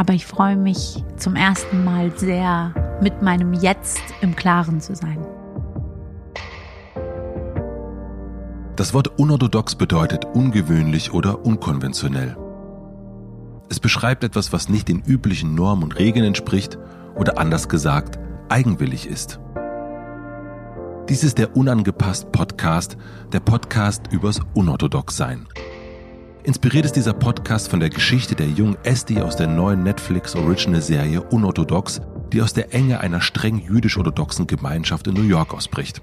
Aber ich freue mich zum ersten Mal sehr, mit meinem Jetzt im Klaren zu sein. Das Wort unorthodox bedeutet ungewöhnlich oder unkonventionell. Es beschreibt etwas, was nicht den üblichen Normen und Regeln entspricht oder anders gesagt eigenwillig ist. Dies ist der Unangepasst Podcast, der Podcast übers Unorthodoxsein. Inspiriert ist dieser Podcast von der Geschichte der jungen Esti aus der neuen Netflix Original Serie Unorthodox, die aus der Enge einer streng jüdisch-orthodoxen Gemeinschaft in New York ausbricht.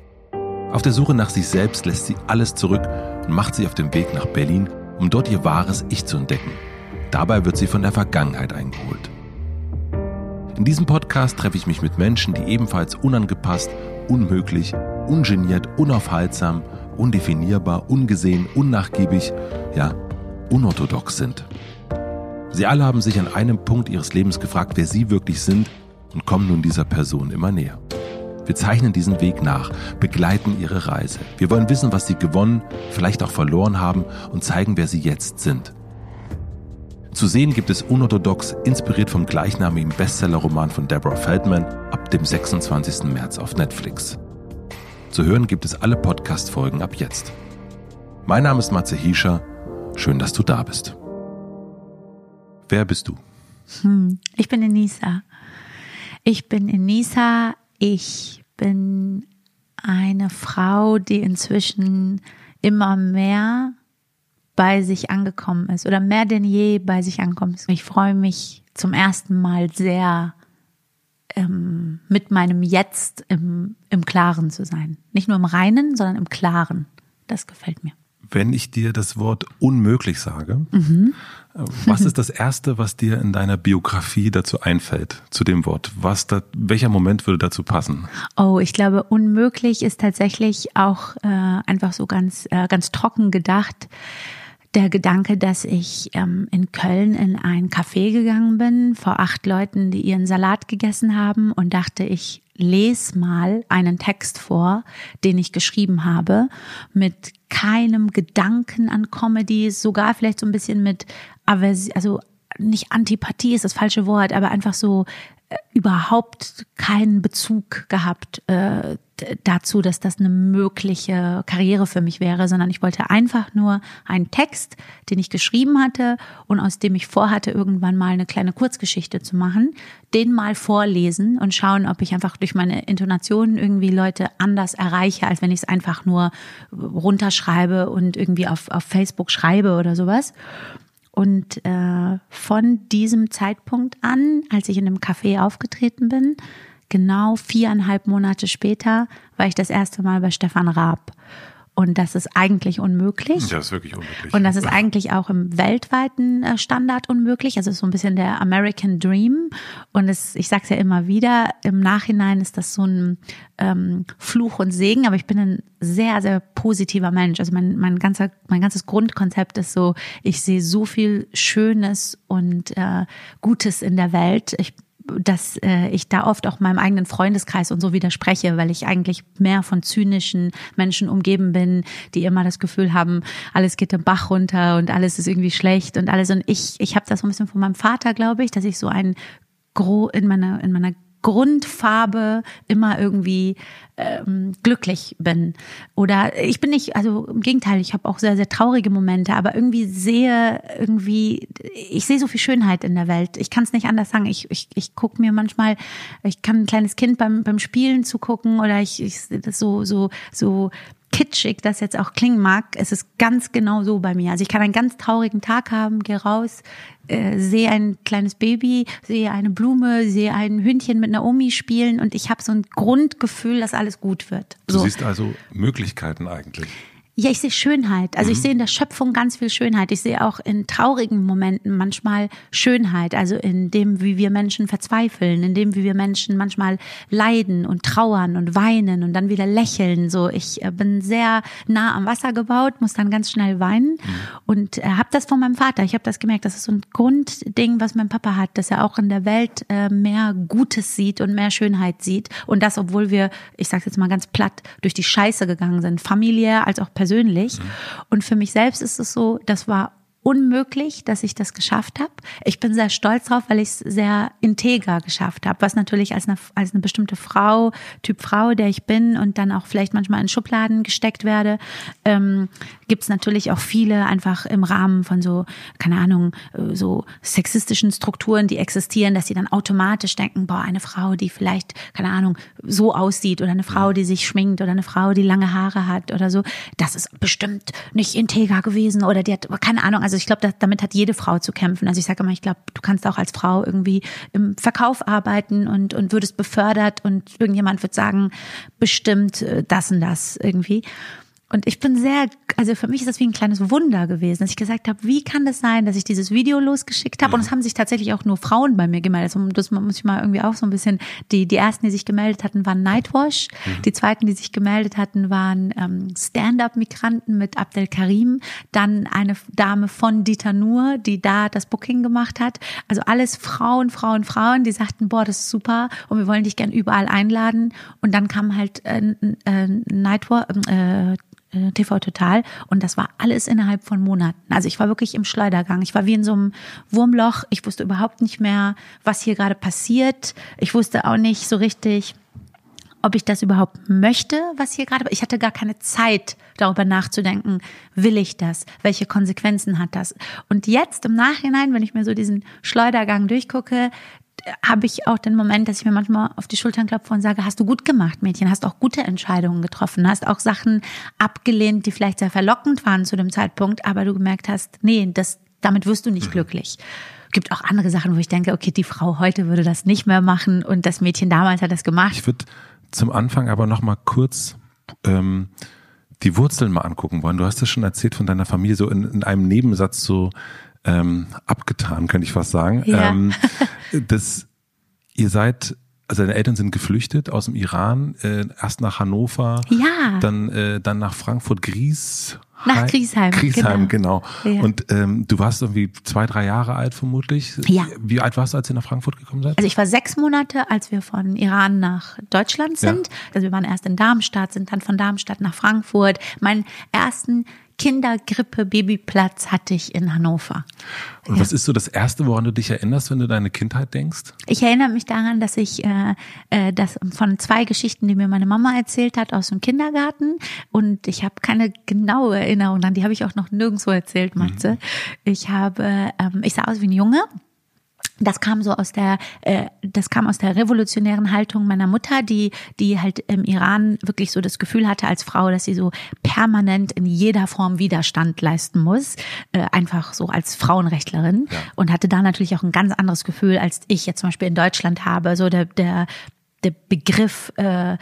Auf der Suche nach sich selbst lässt sie alles zurück und macht sich auf den Weg nach Berlin, um dort ihr wahres Ich zu entdecken. Dabei wird sie von der Vergangenheit eingeholt. In diesem Podcast treffe ich mich mit Menschen, die ebenfalls unangepasst, unmöglich, ungeniert, unaufhaltsam, undefinierbar, ungesehen, unnachgiebig, ja, unorthodox sind. Sie alle haben sich an einem Punkt ihres Lebens gefragt, wer sie wirklich sind und kommen nun dieser Person immer näher. Wir zeichnen diesen Weg nach, begleiten ihre Reise. Wir wollen wissen, was sie gewonnen, vielleicht auch verloren haben und zeigen, wer sie jetzt sind. Zu sehen gibt es unorthodox, inspiriert vom gleichnamigen Bestsellerroman von Deborah Feldman, ab dem 26. März auf Netflix. Zu hören gibt es alle Podcast-Folgen ab jetzt. Mein Name ist Matze Hiescher. Schön, dass du da bist. Wer bist du? Hm, ich bin Enisa. Ich bin Enisa. Ich bin eine Frau, die inzwischen immer mehr bei sich angekommen ist oder mehr denn je bei sich angekommen ist. Ich freue mich zum ersten Mal sehr, ähm, mit meinem Jetzt im, im Klaren zu sein. Nicht nur im Reinen, sondern im Klaren. Das gefällt mir wenn ich dir das Wort unmöglich sage, mhm. was ist das Erste, was dir in deiner Biografie dazu einfällt, zu dem Wort? Was da, welcher Moment würde dazu passen? Oh, ich glaube, unmöglich ist tatsächlich auch äh, einfach so ganz, äh, ganz trocken gedacht. Der Gedanke, dass ich ähm, in Köln in ein Café gegangen bin, vor acht Leuten, die ihren Salat gegessen haben und dachte, ich lese mal einen Text vor, den ich geschrieben habe, mit keinem Gedanken an Comedy, sogar vielleicht so ein bisschen mit Aversi also nicht Antipathie ist das falsche Wort, aber einfach so äh, überhaupt keinen Bezug gehabt äh, dazu, dass das eine mögliche Karriere für mich wäre, sondern ich wollte einfach nur einen Text, den ich geschrieben hatte und aus dem ich vorhatte, irgendwann mal eine kleine Kurzgeschichte zu machen, den mal vorlesen und schauen, ob ich einfach durch meine Intonationen irgendwie Leute anders erreiche, als wenn ich es einfach nur runterschreibe und irgendwie auf, auf Facebook schreibe oder sowas. Und äh, von diesem Zeitpunkt an, als ich in einem Café aufgetreten bin, genau viereinhalb Monate später war ich das erste Mal bei Stefan Raab. Und das ist eigentlich unmöglich. Das ist wirklich unmöglich. Und das ist eigentlich auch im weltweiten äh, Standard unmöglich. Also so ein bisschen der American Dream. Und es, ich sage es ja immer wieder, im Nachhinein ist das so ein ähm, Fluch und Segen. Aber ich bin ein sehr, sehr positiver Mensch. Also mein, mein, ganzer, mein ganzes Grundkonzept ist so, ich sehe so viel Schönes und äh, Gutes in der Welt. Ich dass äh, ich da oft auch meinem eigenen Freundeskreis und so widerspreche, weil ich eigentlich mehr von zynischen Menschen umgeben bin, die immer das Gefühl haben, alles geht im Bach runter und alles ist irgendwie schlecht und alles. Und ich, ich habe das so ein bisschen von meinem Vater, glaube ich, dass ich so ein Gro in meiner in meiner Grundfarbe immer irgendwie ähm, glücklich bin. Oder ich bin nicht, also im Gegenteil, ich habe auch sehr, sehr traurige Momente, aber irgendwie sehe irgendwie, ich sehe so viel Schönheit in der Welt. Ich kann es nicht anders sagen. Ich, ich, ich gucke mir manchmal, ich kann ein kleines Kind beim, beim Spielen zugucken oder ich, ich das so, so, so kitschig das jetzt auch klingen mag, es ist ganz genau so bei mir. Also ich kann einen ganz traurigen Tag haben, gehe raus, äh, sehe ein kleines Baby, sehe eine Blume, sehe ein Hündchen mit Naomi spielen und ich habe so ein Grundgefühl, dass alles gut wird. So. Du siehst also Möglichkeiten eigentlich. Ja, ich sehe Schönheit. Also ich mhm. sehe in der Schöpfung ganz viel Schönheit. Ich sehe auch in traurigen Momenten manchmal Schönheit. Also in dem, wie wir Menschen verzweifeln, in dem, wie wir Menschen manchmal leiden und trauern und weinen und dann wieder lächeln. So, ich äh, bin sehr nah am Wasser gebaut, muss dann ganz schnell weinen mhm. und äh, habe das von meinem Vater. Ich habe das gemerkt. Das ist so ein Grundding, was mein Papa hat, dass er auch in der Welt äh, mehr Gutes sieht und mehr Schönheit sieht. Und das, obwohl wir, ich sage jetzt mal ganz platt, durch die Scheiße gegangen sind, familiär als auch persönlich persönlich. Mhm. Und für mich selbst ist es so, das war unmöglich, dass ich das geschafft habe. Ich bin sehr stolz drauf, weil ich es sehr integer geschafft habe, was natürlich als eine, als eine bestimmte Frau, Typ Frau, der ich bin und dann auch vielleicht manchmal in Schubladen gesteckt werde, ähm, gibt es natürlich auch viele einfach im Rahmen von so, keine Ahnung, äh, so sexistischen Strukturen, die existieren, dass sie dann automatisch denken, boah, eine Frau, die vielleicht, keine Ahnung, so aussieht oder eine Frau, die sich schminkt oder eine Frau, die lange Haare hat oder so, das ist bestimmt nicht integer gewesen oder die hat, keine Ahnung, also ich glaube, damit hat jede Frau zu kämpfen. Also ich sage immer, ich glaube, du kannst auch als Frau irgendwie im Verkauf arbeiten und, und würdest befördert und irgendjemand wird sagen, bestimmt äh, das und das irgendwie. Und ich bin sehr, also für mich ist das wie ein kleines Wunder gewesen, dass ich gesagt habe, wie kann das sein, dass ich dieses Video losgeschickt habe? Und es haben sich tatsächlich auch nur Frauen bei mir gemeldet. Das muss ich mal irgendwie auch so ein bisschen, die, die ersten, die sich gemeldet hatten, waren Nightwash. Mhm. Die zweiten, die sich gemeldet hatten, waren ähm, Stand-up-Migranten mit Abdel Karim. Dann eine Dame von Dieter Nur, die da das Booking gemacht hat. Also alles Frauen, Frauen, Frauen, die sagten, boah, das ist super und wir wollen dich gern überall einladen. Und dann kam halt äh, äh, Nightwash, äh, TV Total und das war alles innerhalb von Monaten. Also ich war wirklich im Schleudergang. Ich war wie in so einem Wurmloch. Ich wusste überhaupt nicht mehr, was hier gerade passiert. Ich wusste auch nicht so richtig, ob ich das überhaupt möchte, was hier gerade. Ich hatte gar keine Zeit, darüber nachzudenken, will ich das? Welche Konsequenzen hat das? Und jetzt im Nachhinein, wenn ich mir so diesen Schleudergang durchgucke, habe ich auch den Moment, dass ich mir manchmal auf die Schultern klopfe und sage, hast du gut gemacht, Mädchen, hast auch gute Entscheidungen getroffen, hast auch Sachen abgelehnt, die vielleicht sehr verlockend waren zu dem Zeitpunkt, aber du gemerkt hast, nee, das, damit wirst du nicht mhm. glücklich. Gibt auch andere Sachen, wo ich denke, okay, die Frau heute würde das nicht mehr machen und das Mädchen damals hat das gemacht. Ich würde zum Anfang aber noch mal kurz ähm, die Wurzeln mal angucken wollen. Du hast es schon erzählt von deiner Familie, so in, in einem Nebensatz so ähm, abgetan, könnte ich fast sagen. Ja. Ähm, das, ihr seid, also deine Eltern sind geflüchtet aus dem Iran, äh, erst nach Hannover, ja. dann, äh, dann nach Frankfurt, Gries. Nach Griesheim. Griesheim, genau. genau. Ja. Und ähm, du warst irgendwie zwei, drei Jahre alt vermutlich. Ja. Wie alt warst du, als ihr nach Frankfurt gekommen seid? Also ich war sechs Monate, als wir von Iran nach Deutschland sind. Ja. Also wir waren erst in Darmstadt, sind dann von Darmstadt nach Frankfurt. Meinen ersten Kindergrippe-Babyplatz hatte ich in Hannover. Und ja. was ist so das Erste, woran du dich erinnerst, wenn du deine Kindheit denkst? Ich erinnere mich daran, dass ich äh, äh, das von zwei Geschichten, die mir meine Mama erzählt hat aus dem Kindergarten. Und ich habe keine genaue Erinnerung an, die habe ich auch noch nirgendwo erzählt, Matze. Mhm. Ich habe, ähm, ich sah aus wie ein Junge das kam so aus der, äh, das kam aus der revolutionären Haltung meiner Mutter, die, die halt im Iran wirklich so das Gefühl hatte als Frau, dass sie so permanent in jeder Form Widerstand leisten muss, äh, einfach so als Frauenrechtlerin ja. und hatte da natürlich auch ein ganz anderes Gefühl, als ich jetzt zum Beispiel in Deutschland habe. So der, der der Begriff äh, äh,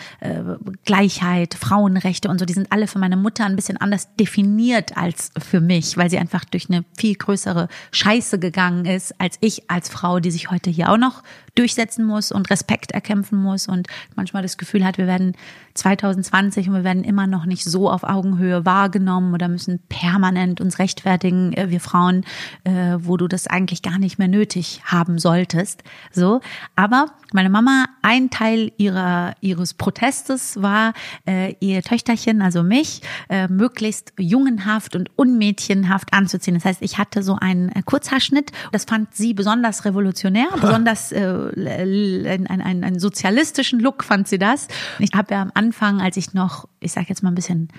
Gleichheit, Frauenrechte und so, die sind alle für meine Mutter ein bisschen anders definiert als für mich, weil sie einfach durch eine viel größere Scheiße gegangen ist, als ich als Frau, die sich heute hier auch noch durchsetzen muss und Respekt erkämpfen muss und manchmal das Gefühl hat, wir werden 2020 und wir werden immer noch nicht so auf Augenhöhe wahrgenommen oder müssen permanent uns rechtfertigen, äh, wir Frauen, äh, wo du das eigentlich gar nicht mehr nötig haben solltest. So, aber meine Mama, ein Teil ihrer ihres Protestes war, äh, ihr Töchterchen, also mich, äh, möglichst jungenhaft und unmädchenhaft anzuziehen. Das heißt, ich hatte so einen Kurzhaarschnitt. Das fand sie besonders revolutionär, besonders äh, ein, ein, ein, einen sozialistischen Look fand sie das. Ich habe ja am Anfang, als ich noch, ich sage jetzt mal ein bisschen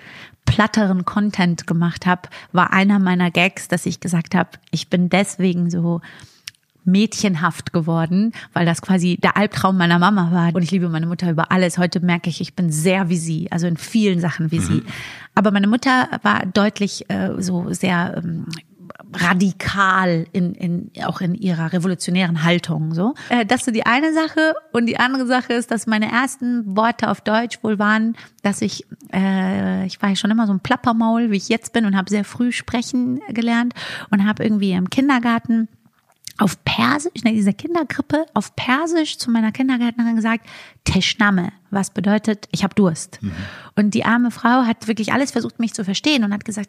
platteren Content gemacht habe, war einer meiner Gags, dass ich gesagt habe, ich bin deswegen so mädchenhaft geworden, weil das quasi der Albtraum meiner Mama war. Und ich liebe meine Mutter über alles. Heute merke ich, ich bin sehr wie sie, also in vielen Sachen wie mhm. sie. Aber meine Mutter war deutlich äh, so sehr ähm, radikal in, in auch in ihrer revolutionären Haltung so. Äh, das ist so die eine Sache und die andere Sache ist, dass meine ersten Worte auf Deutsch wohl waren, dass ich äh, ich war ja schon immer so ein Plappermaul, wie ich jetzt bin und habe sehr früh sprechen gelernt und habe irgendwie im Kindergarten auf Persisch, in dieser Kindergrippe, auf Persisch zu meiner Kindergärtnerin gesagt, Teschname, was bedeutet, ich habe Durst. Mhm. Und die arme Frau hat wirklich alles versucht, mich zu verstehen und hat gesagt,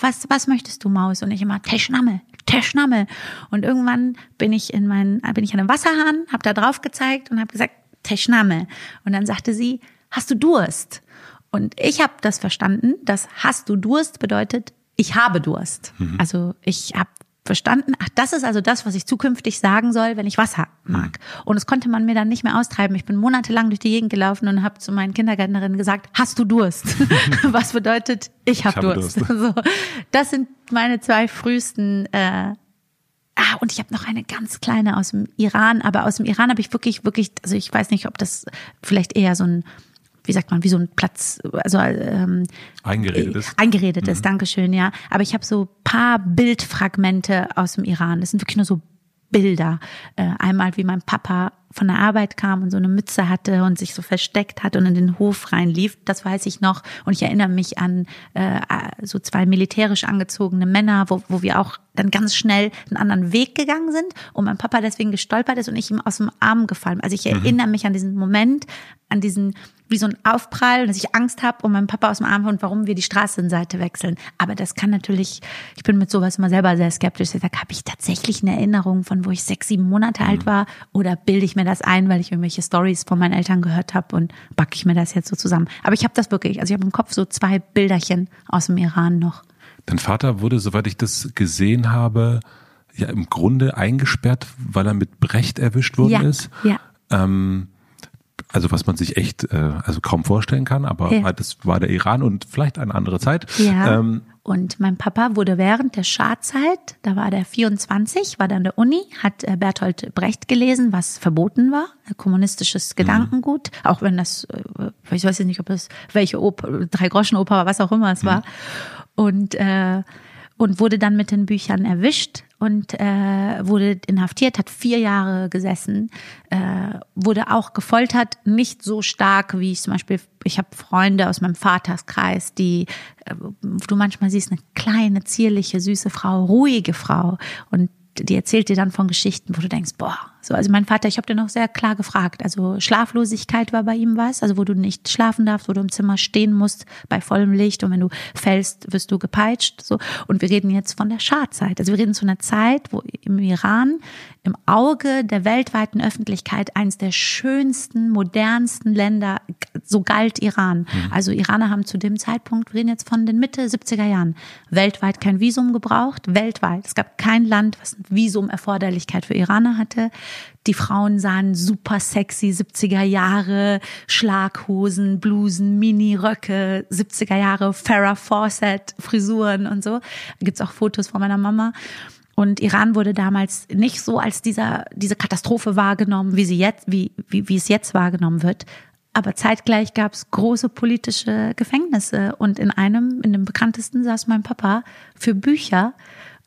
was, was möchtest du, Maus? Und ich immer, Teschname, Teschname. Und irgendwann bin ich in meinen, bin ich an einem Wasserhahn, habe da drauf gezeigt und habe gesagt, Teschname. Und dann sagte sie, hast du Durst? Und ich habe das verstanden, dass hast du Durst bedeutet, ich habe Durst. Mhm. Also ich habe verstanden, ach, das ist also das, was ich zukünftig sagen soll, wenn ich Wasser mag. Mhm. Und das konnte man mir dann nicht mehr austreiben. Ich bin monatelang durch die Gegend gelaufen und habe zu meinen Kindergärtnerinnen gesagt, hast du Durst? was bedeutet, ich habe hab Durst. Durst. so, das sind meine zwei frühesten äh, Ah, und ich habe noch eine ganz kleine aus dem Iran, aber aus dem Iran habe ich wirklich, wirklich, also ich weiß nicht, ob das vielleicht eher so ein wie sagt man, wie so ein Platz, also ähm, eingeredet ist. Eingeredet ist, mhm. Dankeschön, ja. Aber ich habe so paar Bildfragmente aus dem Iran. Das sind wirklich nur so Bilder. Äh, einmal, wie mein Papa von der Arbeit kam und so eine Mütze hatte und sich so versteckt hat und in den Hof reinlief. Das weiß ich noch. Und ich erinnere mich an äh, so zwei militärisch angezogene Männer, wo, wo wir auch dann ganz schnell einen anderen Weg gegangen sind und mein Papa deswegen gestolpert ist und ich ihm aus dem Arm gefallen. Also ich mhm. erinnere mich an diesen Moment, an diesen wie so ein Aufprall, dass ich Angst habe und mein Papa aus dem Arm und warum wir die Straßenseite wechseln. Aber das kann natürlich, ich bin mit sowas immer selber sehr skeptisch. Ich sage, habe ich tatsächlich eine Erinnerung von, wo ich sechs, sieben Monate mhm. alt war oder bilde ich mir das ein, weil ich irgendwelche Stories von meinen Eltern gehört habe und backe ich mir das jetzt so zusammen. Aber ich habe das wirklich, also ich habe im Kopf so zwei Bilderchen aus dem Iran noch. Dein Vater wurde, soweit ich das gesehen habe, ja im Grunde eingesperrt, weil er mit Brecht erwischt worden ja, ist. Ja. Ähm, also was man sich echt äh, also kaum vorstellen kann, aber ja. das war der Iran und vielleicht eine andere Zeit. Ja. Ähm, und mein Papa wurde während der Schadzeit, da war der 24, war dann der Uni, hat äh, Bertolt Brecht gelesen, was verboten war, kommunistisches mhm. Gedankengut, mhm. auch wenn das, äh, ich weiß nicht, ob das welche Oper, drei Groschen Oper war, was auch immer es mhm. war. Und äh, und wurde dann mit den Büchern erwischt und äh, wurde inhaftiert, hat vier Jahre gesessen, äh, wurde auch gefoltert, nicht so stark wie ich zum Beispiel, ich habe Freunde aus meinem Vaterskreis, die äh, du manchmal siehst, eine kleine, zierliche, süße Frau, ruhige Frau und die erzählt dir dann von Geschichten, wo du denkst, boah, so, also mein Vater, ich habe den auch sehr klar gefragt. Also Schlaflosigkeit war bei ihm was, also wo du nicht schlafen darfst, wo du im Zimmer stehen musst bei vollem Licht und wenn du fällst, wirst du gepeitscht. So. Und wir reden jetzt von der Schadzeit. Also wir reden zu einer Zeit, wo im Iran im Auge der weltweiten Öffentlichkeit eines der schönsten, modernsten Länder, so galt Iran. Mhm. Also Iraner haben zu dem Zeitpunkt, wir reden jetzt von den Mitte 70er Jahren, weltweit kein Visum gebraucht, weltweit. Es gab kein Land, was Visumerforderlichkeit für Iraner hatte. Die Frauen sahen super sexy, 70er Jahre, Schlaghosen, Blusen, Mini-Röcke, 70er Jahre, Farrah Fawcett, Frisuren und so. Da gibt's auch Fotos von meiner Mama. Und Iran wurde damals nicht so als dieser, diese Katastrophe wahrgenommen, wie sie jetzt, wie, wie, wie es jetzt wahrgenommen wird. Aber zeitgleich gab es große politische Gefängnisse. Und in einem, in dem bekanntesten saß mein Papa für Bücher,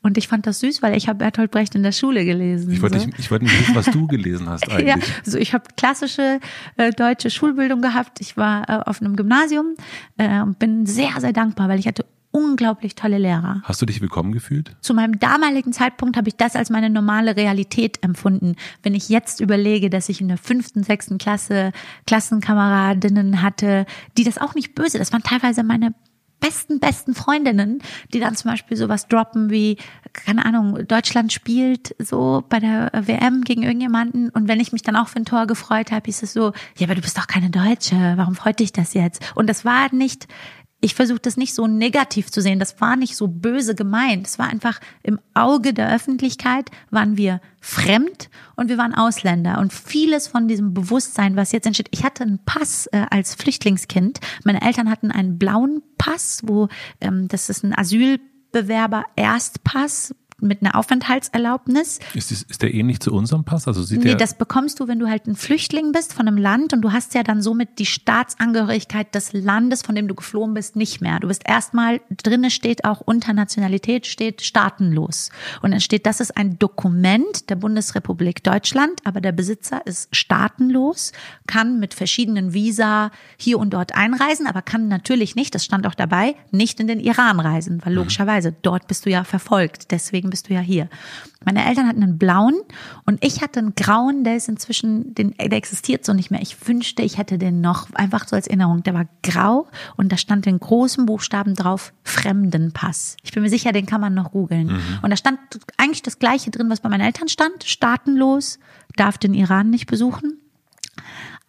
und ich fand das süß, weil ich habe Bertolt Brecht in der Schule gelesen. Ich wollte, so. nicht, ich wollte nicht wissen, was du gelesen hast eigentlich. ja, also ich habe klassische äh, deutsche Schulbildung gehabt. Ich war äh, auf einem Gymnasium äh, und bin sehr, sehr dankbar, weil ich hatte unglaublich tolle Lehrer. Hast du dich willkommen gefühlt? Zu meinem damaligen Zeitpunkt habe ich das als meine normale Realität empfunden. Wenn ich jetzt überlege, dass ich in der fünften, sechsten Klasse Klassenkameradinnen hatte, die das auch nicht böse, das waren teilweise meine besten, besten Freundinnen, die dann zum Beispiel sowas droppen wie, keine Ahnung, Deutschland spielt so bei der WM gegen irgendjemanden und wenn ich mich dann auch für ein Tor gefreut habe, hieß es so, ja, aber du bist doch keine Deutsche, warum freut dich das jetzt? Und das war nicht, ich versuche das nicht so negativ zu sehen. Das war nicht so böse gemeint. Es war einfach im Auge der Öffentlichkeit waren wir fremd und wir waren Ausländer. Und vieles von diesem Bewusstsein, was jetzt entsteht, ich hatte einen Pass äh, als Flüchtlingskind. Meine Eltern hatten einen blauen Pass, wo ähm, das ist ein Asylbewerber Erstpass, mit einer Aufenthaltserlaubnis. Ist, das, ist der ähnlich zu unserem Pass? Also sieht nee, das bekommst du, wenn du halt ein Flüchtling bist von einem Land und du hast ja dann somit die Staatsangehörigkeit des Landes, von dem du geflohen bist, nicht mehr. Du bist erstmal, drinne steht auch unter Nationalität, steht staatenlos. Und dann steht, das ist ein Dokument der Bundesrepublik Deutschland, aber der Besitzer ist staatenlos, kann mit verschiedenen Visa hier und dort einreisen, aber kann natürlich nicht, das stand auch dabei, nicht in den Iran reisen, weil mhm. logischerweise dort bist du ja verfolgt. Deswegen deswegen bist du ja hier. Meine Eltern hatten einen blauen und ich hatte einen grauen, der ist inzwischen, den, der existiert so nicht mehr. Ich wünschte, ich hätte den noch, einfach so als Erinnerung. Der war grau und da stand in großen Buchstaben drauf Fremdenpass. Ich bin mir sicher, den kann man noch googeln. Mhm. Und da stand eigentlich das Gleiche drin, was bei meinen Eltern stand. Staatenlos, darf den Iran nicht besuchen.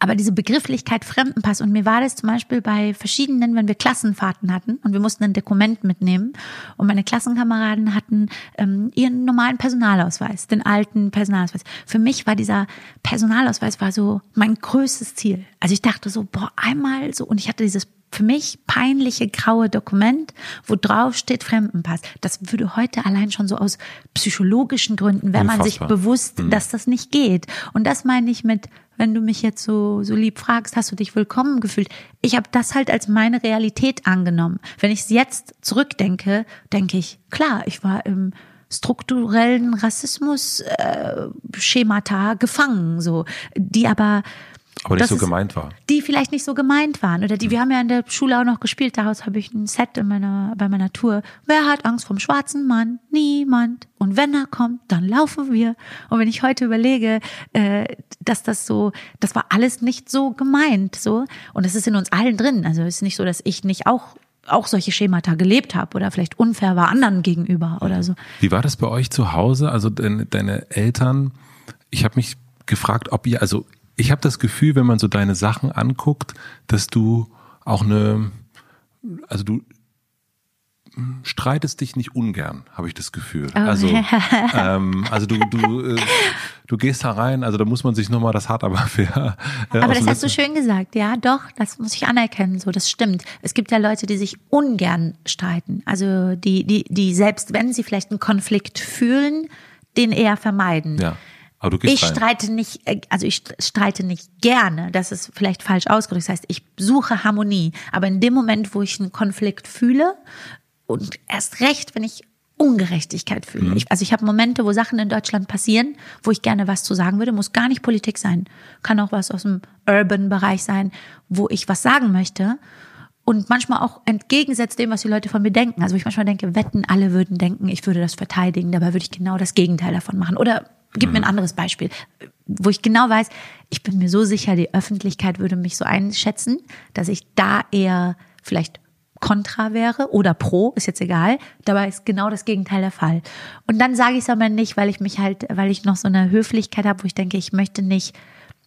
Aber diese Begrifflichkeit Fremdenpass und mir war das zum Beispiel bei verschiedenen, wenn wir Klassenfahrten hatten und wir mussten ein Dokument mitnehmen und meine Klassenkameraden hatten ähm, ihren normalen Personalausweis, den alten Personalausweis. Für mich war dieser Personalausweis war so mein größtes Ziel. Also ich dachte so, boah, einmal so und ich hatte dieses für mich peinliche graue Dokument, wo drauf steht Fremdenpass. Das würde heute allein schon so aus psychologischen Gründen, wenn man sich bewusst, mhm. dass das nicht geht. Und das meine ich mit, wenn du mich jetzt so, so lieb fragst, hast du dich willkommen gefühlt? Ich habe das halt als meine Realität angenommen. Wenn ich es jetzt zurückdenke, denke ich, klar, ich war im strukturellen Rassismus äh, gefangen, so die aber aber nicht so gemeint war. Die vielleicht nicht so gemeint waren. Oder die, wir haben ja in der Schule auch noch gespielt, daraus habe ich ein Set in meiner, bei meiner Tour. Wer hat Angst vom schwarzen Mann? Niemand. Und wenn er kommt, dann laufen wir. Und wenn ich heute überlege, äh, dass das so, das war alles nicht so gemeint, so. Und es ist in uns allen drin. Also es ist nicht so, dass ich nicht auch auch solche Schemata gelebt habe oder vielleicht unfair war anderen gegenüber oder so. Wie war das bei euch zu Hause? Also deine, deine Eltern, ich habe mich gefragt, ob ihr, also ich habe das Gefühl, wenn man so deine Sachen anguckt, dass du auch eine, also du streitest dich nicht ungern, habe ich das Gefühl. Oh. Also, ähm, also du, du, äh, du gehst da rein, also da muss man sich nochmal das hart aber fair. Äh, aber das hast du schön gesagt, ja, doch, das muss ich anerkennen, so, das stimmt. Es gibt ja Leute, die sich ungern streiten, also die, die, die selbst wenn sie vielleicht einen Konflikt fühlen, den eher vermeiden. Ja. Aber du gehst ich rein. streite nicht, äh, also ich streite nicht gerne, das ist vielleicht falsch ausgedrückt. Das heißt, ich suche Harmonie. Aber in dem Moment, wo ich einen Konflikt fühle und erst recht, wenn ich Ungerechtigkeit fühle. Mhm. Ich, also ich habe Momente, wo Sachen in Deutschland passieren, wo ich gerne was zu sagen würde. Muss gar nicht Politik sein. Kann auch was aus dem Urban-Bereich sein, wo ich was sagen möchte. Und manchmal auch entgegensetzt dem, was die Leute von mir denken. Also ich manchmal denke, wetten, alle würden denken, ich würde das verteidigen. Dabei würde ich genau das Gegenteil davon machen. Oder Gib mir ein mhm. anderes Beispiel, wo ich genau weiß, ich bin mir so sicher, die Öffentlichkeit würde mich so einschätzen, dass ich da eher vielleicht kontra wäre oder pro, ist jetzt egal. Dabei ist genau das Gegenteil der Fall. Und dann sage ich es aber nicht, weil ich mich halt, weil ich noch so eine Höflichkeit habe, wo ich denke, ich möchte nicht,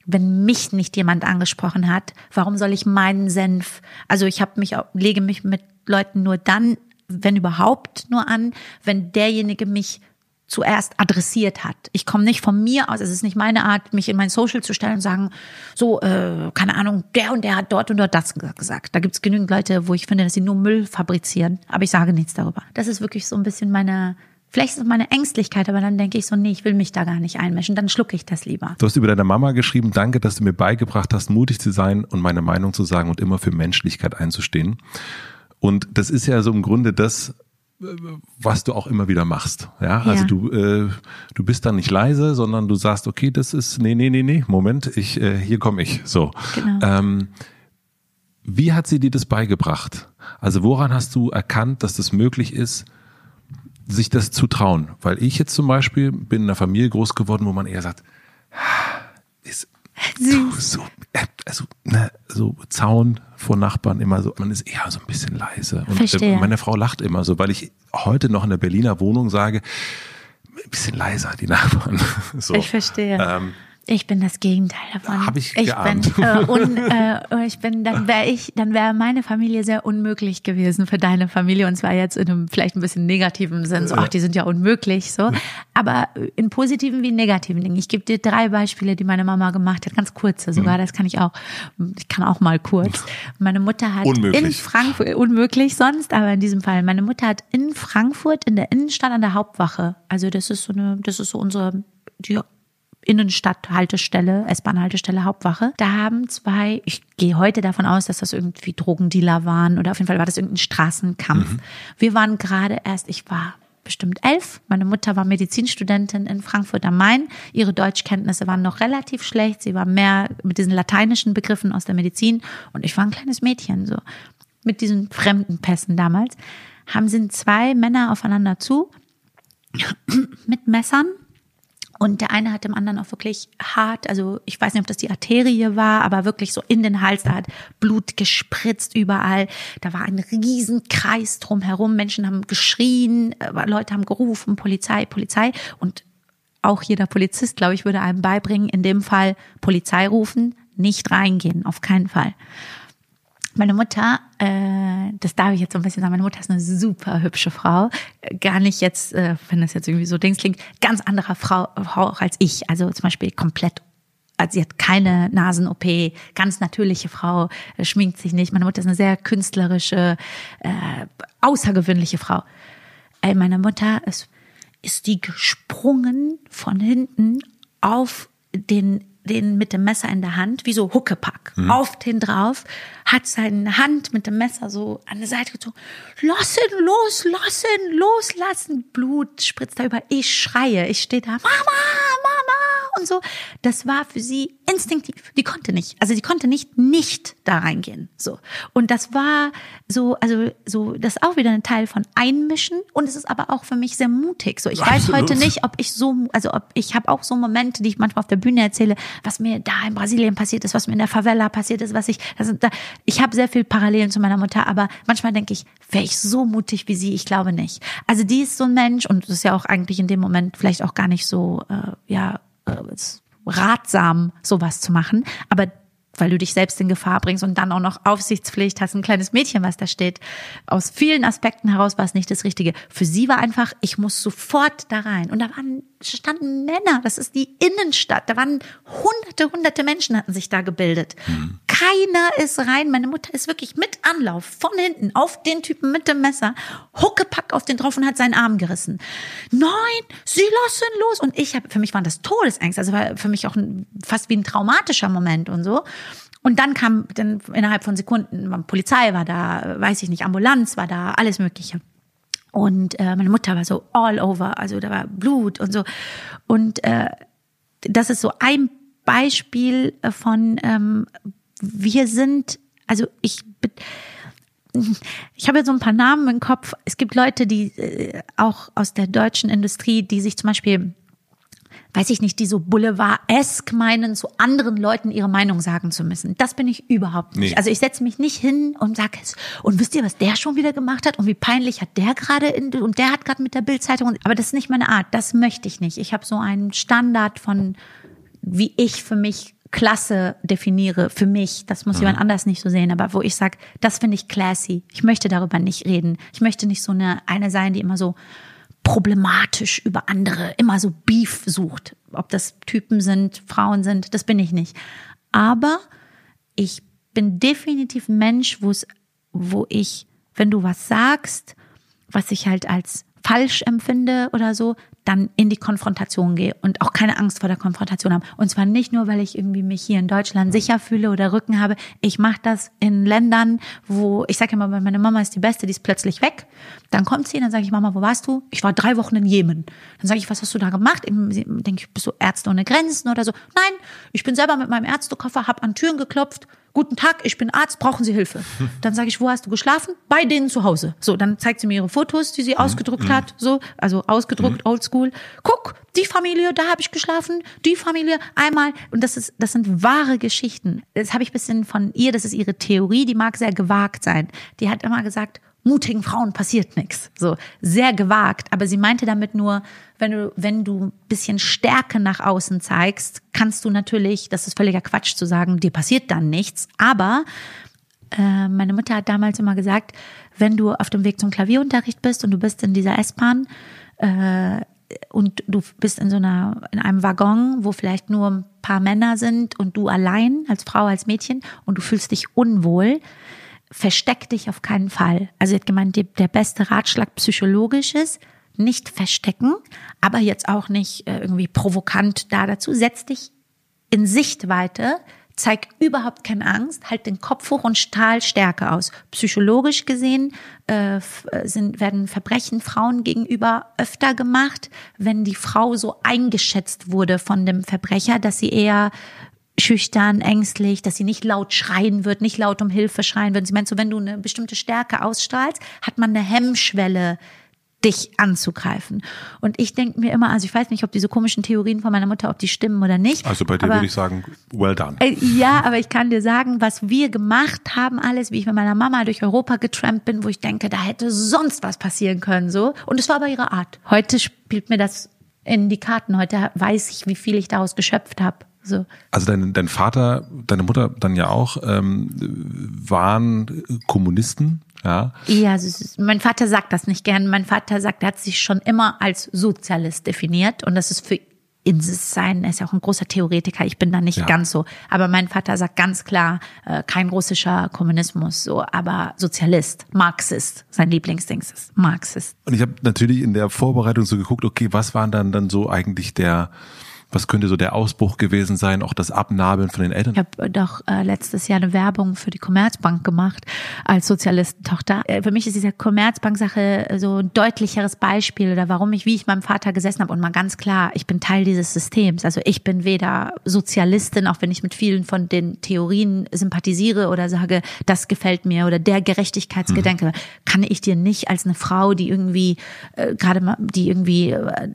wenn mich nicht jemand angesprochen hat, warum soll ich meinen Senf? Also ich habe mich, lege mich mit Leuten nur dann, wenn überhaupt, nur an, wenn derjenige mich zuerst adressiert hat. Ich komme nicht von mir aus, es ist nicht meine Art, mich in mein Social zu stellen und sagen, so, äh, keine Ahnung, der und der hat dort und dort das gesagt. Da gibt es genügend Leute, wo ich finde, dass sie nur Müll fabrizieren, aber ich sage nichts darüber. Das ist wirklich so ein bisschen meine, Vielleicht ist es meine Ängstlichkeit, aber dann denke ich so, nee, ich will mich da gar nicht einmischen, dann schlucke ich das lieber. Du hast über deine Mama geschrieben, danke, dass du mir beigebracht hast, mutig zu sein und meine Meinung zu sagen und immer für Menschlichkeit einzustehen. Und das ist ja so im Grunde das, was du auch immer wieder machst. Ja, also ja. du äh, du bist dann nicht leise, sondern du sagst, okay, das ist nee nee nee nee, Moment, ich äh, hier komme ich. So. Genau. Ähm, wie hat sie dir das beigebracht? Also woran hast du erkannt, dass das möglich ist, sich das zu trauen? Weil ich jetzt zum Beispiel bin in einer Familie groß geworden, wo man eher sagt, ist so, so, äh, also, ne, so Zaun vor Nachbarn immer so, man ist eher so ein bisschen leise. Und Verstehe. meine Frau lacht immer so, weil ich heute noch in der Berliner Wohnung sage, ein bisschen leiser, die Nachbarn. So. Ich verstehe. Ähm, ich bin das Gegenteil davon. Habe ich, ich geahnt. Bin, äh, un, äh, ich bin, dann wäre ich, dann wäre meine Familie sehr unmöglich gewesen für deine Familie und zwar jetzt in einem vielleicht ein bisschen negativen Sinn, so, ach, die sind ja unmöglich, so. Aber in positiven wie negativen Dingen. Ich gebe dir drei Beispiele, die meine Mama gemacht hat, ganz kurze sogar. Mhm. Das kann ich auch. Ich kann auch mal kurz. Meine Mutter hat unmöglich. in Frankfurt unmöglich sonst, aber in diesem Fall. Meine Mutter hat in Frankfurt in der Innenstadt an der Hauptwache. Also das ist so eine, das ist so unsere die Innenstadthaltestelle, S-Bahn-Haltestelle, Hauptwache. Da haben zwei, ich gehe heute davon aus, dass das irgendwie Drogendealer waren oder auf jeden Fall war das irgendein Straßenkampf. Mhm. Wir waren gerade erst, ich war bestimmt elf. Meine Mutter war Medizinstudentin in Frankfurt am Main. Ihre Deutschkenntnisse waren noch relativ schlecht. Sie war mehr mit diesen lateinischen Begriffen aus der Medizin. Und ich war ein kleines Mädchen, so. Mit diesen fremden Pässen damals. Haben sind zwei Männer aufeinander zu. mit Messern und der eine hat dem anderen auch wirklich hart, also ich weiß nicht, ob das die Arterie war, aber wirklich so in den Hals, da hat Blut gespritzt überall. Da war ein Riesenkreis drumherum. Menschen haben geschrien, äh, Leute haben gerufen, Polizei, Polizei. Und auch jeder Polizist, glaube ich, würde einem beibringen, in dem Fall Polizei rufen, nicht reingehen, auf keinen Fall. Meine Mutter, äh, das darf ich jetzt so ein bisschen sagen, meine Mutter ist eine super hübsche Frau. Gar nicht jetzt, äh, wenn das jetzt irgendwie so Dings klingt, ganz anderer Frau, Frau auch als ich. Also zum Beispiel komplett also sie hat keine Nasen-OP, ganz natürliche Frau, äh, schminkt sich nicht. Meine Mutter ist eine sehr künstlerische, äh, außergewöhnliche Frau. Ey, meine Mutter ist, ist die gesprungen von hinten auf den den mit dem Messer in der Hand, wie so Huckepack, mhm. auf den drauf, hat seine Hand mit dem Messer so an die Seite gezogen. Lass ihn los, lass ihn loslassen. Blut spritzt da über. Ich schreie. Ich stehe da, Mama, Mama und so. Das war für sie instinktiv. Die konnte nicht. Also die konnte nicht nicht da reingehen. So. Und das war so, also so, das ist auch wieder ein Teil von Einmischen. Und es ist aber auch für mich sehr mutig. So, ich Absolut. weiß heute nicht, ob ich so, also ob ich habe auch so Momente, die ich manchmal auf der Bühne erzähle, was mir da in Brasilien passiert ist, was mir in der Favela passiert ist, was ich, also da, ich habe sehr viel Parallelen zu meiner Mutter, aber manchmal denke ich, wäre ich so mutig wie sie? Ich glaube nicht. Also die ist so ein Mensch und das ist ja auch eigentlich in dem Moment vielleicht auch gar nicht so, äh, ja, äh, ratsam, sowas zu machen. Aber weil du dich selbst in Gefahr bringst und dann auch noch Aufsichtspflicht hast, ein kleines Mädchen, was da steht. Aus vielen Aspekten heraus war es nicht das Richtige. Für sie war einfach, ich muss sofort da rein. Und da waren, standen Männer, das ist die Innenstadt. Da waren hunderte, hunderte Menschen hatten sich da gebildet. Mhm. Keiner ist rein. Meine Mutter ist wirklich mit Anlauf von hinten auf den Typen mit dem Messer, Huckepack auf den drauf und hat seinen Arm gerissen. Nein, sie lassen los. Und ich habe, für mich waren das Todesängste. Also war für mich auch ein, fast wie ein traumatischer Moment und so. Und dann kam dann innerhalb von Sekunden, Polizei war da, weiß ich nicht, Ambulanz war da, alles Mögliche. Und äh, meine Mutter war so all over, also da war Blut und so. Und äh, das ist so ein Beispiel von, ähm, wir sind, also ich, ich habe jetzt so ein paar Namen im Kopf. Es gibt Leute, die äh, auch aus der deutschen Industrie, die sich zum Beispiel weiß ich nicht, die so Boulevard-esk meinen, zu anderen Leuten ihre Meinung sagen zu müssen. Das bin ich überhaupt nicht. Nee. Also ich setze mich nicht hin und sage es, und wisst ihr, was der schon wieder gemacht hat und wie peinlich hat der gerade und der hat gerade mit der Bildzeitung, aber das ist nicht meine Art, das möchte ich nicht. Ich habe so einen Standard von wie ich für mich Klasse definiere, für mich, das muss mhm. jemand anders nicht so sehen, aber wo ich sage, das finde ich classy. Ich möchte darüber nicht reden. Ich möchte nicht so eine eine sein, die immer so problematisch über andere, immer so Beef sucht. Ob das Typen sind, Frauen sind, das bin ich nicht. Aber ich bin definitiv ein Mensch, wo es, wo ich, wenn du was sagst, was ich halt als falsch empfinde oder so, dann in die Konfrontation gehe und auch keine Angst vor der Konfrontation habe. Und zwar nicht nur, weil ich irgendwie mich hier in Deutschland sicher fühle oder Rücken habe. Ich mache das in Ländern, wo, ich sage immer, meine Mama ist die Beste, die ist plötzlich weg. Dann kommt sie, dann sage ich, Mama, wo warst du? Ich war drei Wochen in Jemen. Dann sage ich, was hast du da gemacht? Denke ich, bist du Ärzte ohne Grenzen oder so? Nein, ich bin selber mit meinem Ärztekoffer, habe an Türen geklopft, guten Tag, ich bin Arzt, brauchen Sie Hilfe? Dann sage ich, wo hast du geschlafen? Bei denen zu Hause. So, dann zeigt sie mir ihre Fotos, die sie mhm. ausgedruckt mhm. hat, so, also ausgedruckt, mhm. oldschool. Guck, die Familie, da habe ich geschlafen, die Familie einmal und das ist das sind wahre Geschichten. Das habe ich bisschen von ihr, das ist ihre Theorie, die mag sehr gewagt sein. Die hat immer gesagt, mutigen Frauen passiert nichts. So sehr gewagt, aber sie meinte damit nur, wenn du wenn du ein bisschen Stärke nach außen zeigst, kannst du natürlich, das ist völliger Quatsch zu sagen, dir passiert dann nichts, aber äh, meine Mutter hat damals immer gesagt, wenn du auf dem Weg zum Klavierunterricht bist und du bist in dieser S-Bahn äh, und du bist in so einer in einem Waggon, wo vielleicht nur ein paar Männer sind und du allein als Frau als Mädchen und du fühlst dich unwohl, versteck dich auf keinen Fall. Also sie hat gemeint, der beste Ratschlag psychologisch ist, nicht verstecken, aber jetzt auch nicht äh, irgendwie provokant da dazu. Setz dich in Sichtweite, zeig überhaupt keine Angst, halt den Kopf hoch und strahl Stärke aus. Psychologisch gesehen äh, sind, werden Verbrechen Frauen gegenüber öfter gemacht, wenn die Frau so eingeschätzt wurde von dem Verbrecher, dass sie eher schüchtern, ängstlich, dass sie nicht laut schreien wird, nicht laut um Hilfe schreien wird. Sie meint so, wenn du eine bestimmte Stärke ausstrahlst, hat man eine Hemmschwelle, dich anzugreifen. Und ich denke mir immer, also ich weiß nicht, ob diese komischen Theorien von meiner Mutter, ob die stimmen oder nicht. Also bei dir aber, würde ich sagen, well done. Äh, ja, aber ich kann dir sagen, was wir gemacht haben, alles, wie ich mit meiner Mama durch Europa getrampt bin, wo ich denke, da hätte sonst was passieren können, so. Und es war aber ihre Art. Heute spielt mir das in die Karten. Heute weiß ich, wie viel ich daraus geschöpft habe So. Also dein, dein Vater, deine Mutter dann ja auch, ähm, waren Kommunisten, ja? Ja, also mein Vater sagt das nicht gern. Mein Vater sagt, er hat sich schon immer als Sozialist definiert und das ist für in sein, er ist ja auch ein großer Theoretiker, ich bin da nicht ja. ganz so. Aber mein Vater sagt ganz klar, äh, kein russischer Kommunismus, so, aber Sozialist, Marxist, sein Lieblingsding ist Marxist. Und ich habe natürlich in der Vorbereitung so geguckt, okay, was waren dann dann so eigentlich der was könnte so der Ausbruch gewesen sein, auch das Abnabeln von den Eltern? Ich habe doch äh, letztes Jahr eine Werbung für die Commerzbank gemacht als Sozialistentochter. Äh, für mich ist diese Commerzbank-Sache so ein deutlicheres Beispiel oder warum ich, wie ich meinem Vater gesessen habe und mal ganz klar, ich bin Teil dieses Systems. Also ich bin weder Sozialistin, auch wenn ich mit vielen von den Theorien sympathisiere oder sage, das gefällt mir oder der Gerechtigkeitsgedanke, mhm. kann ich dir nicht als eine Frau, die irgendwie äh, gerade mal, die irgendwie äh,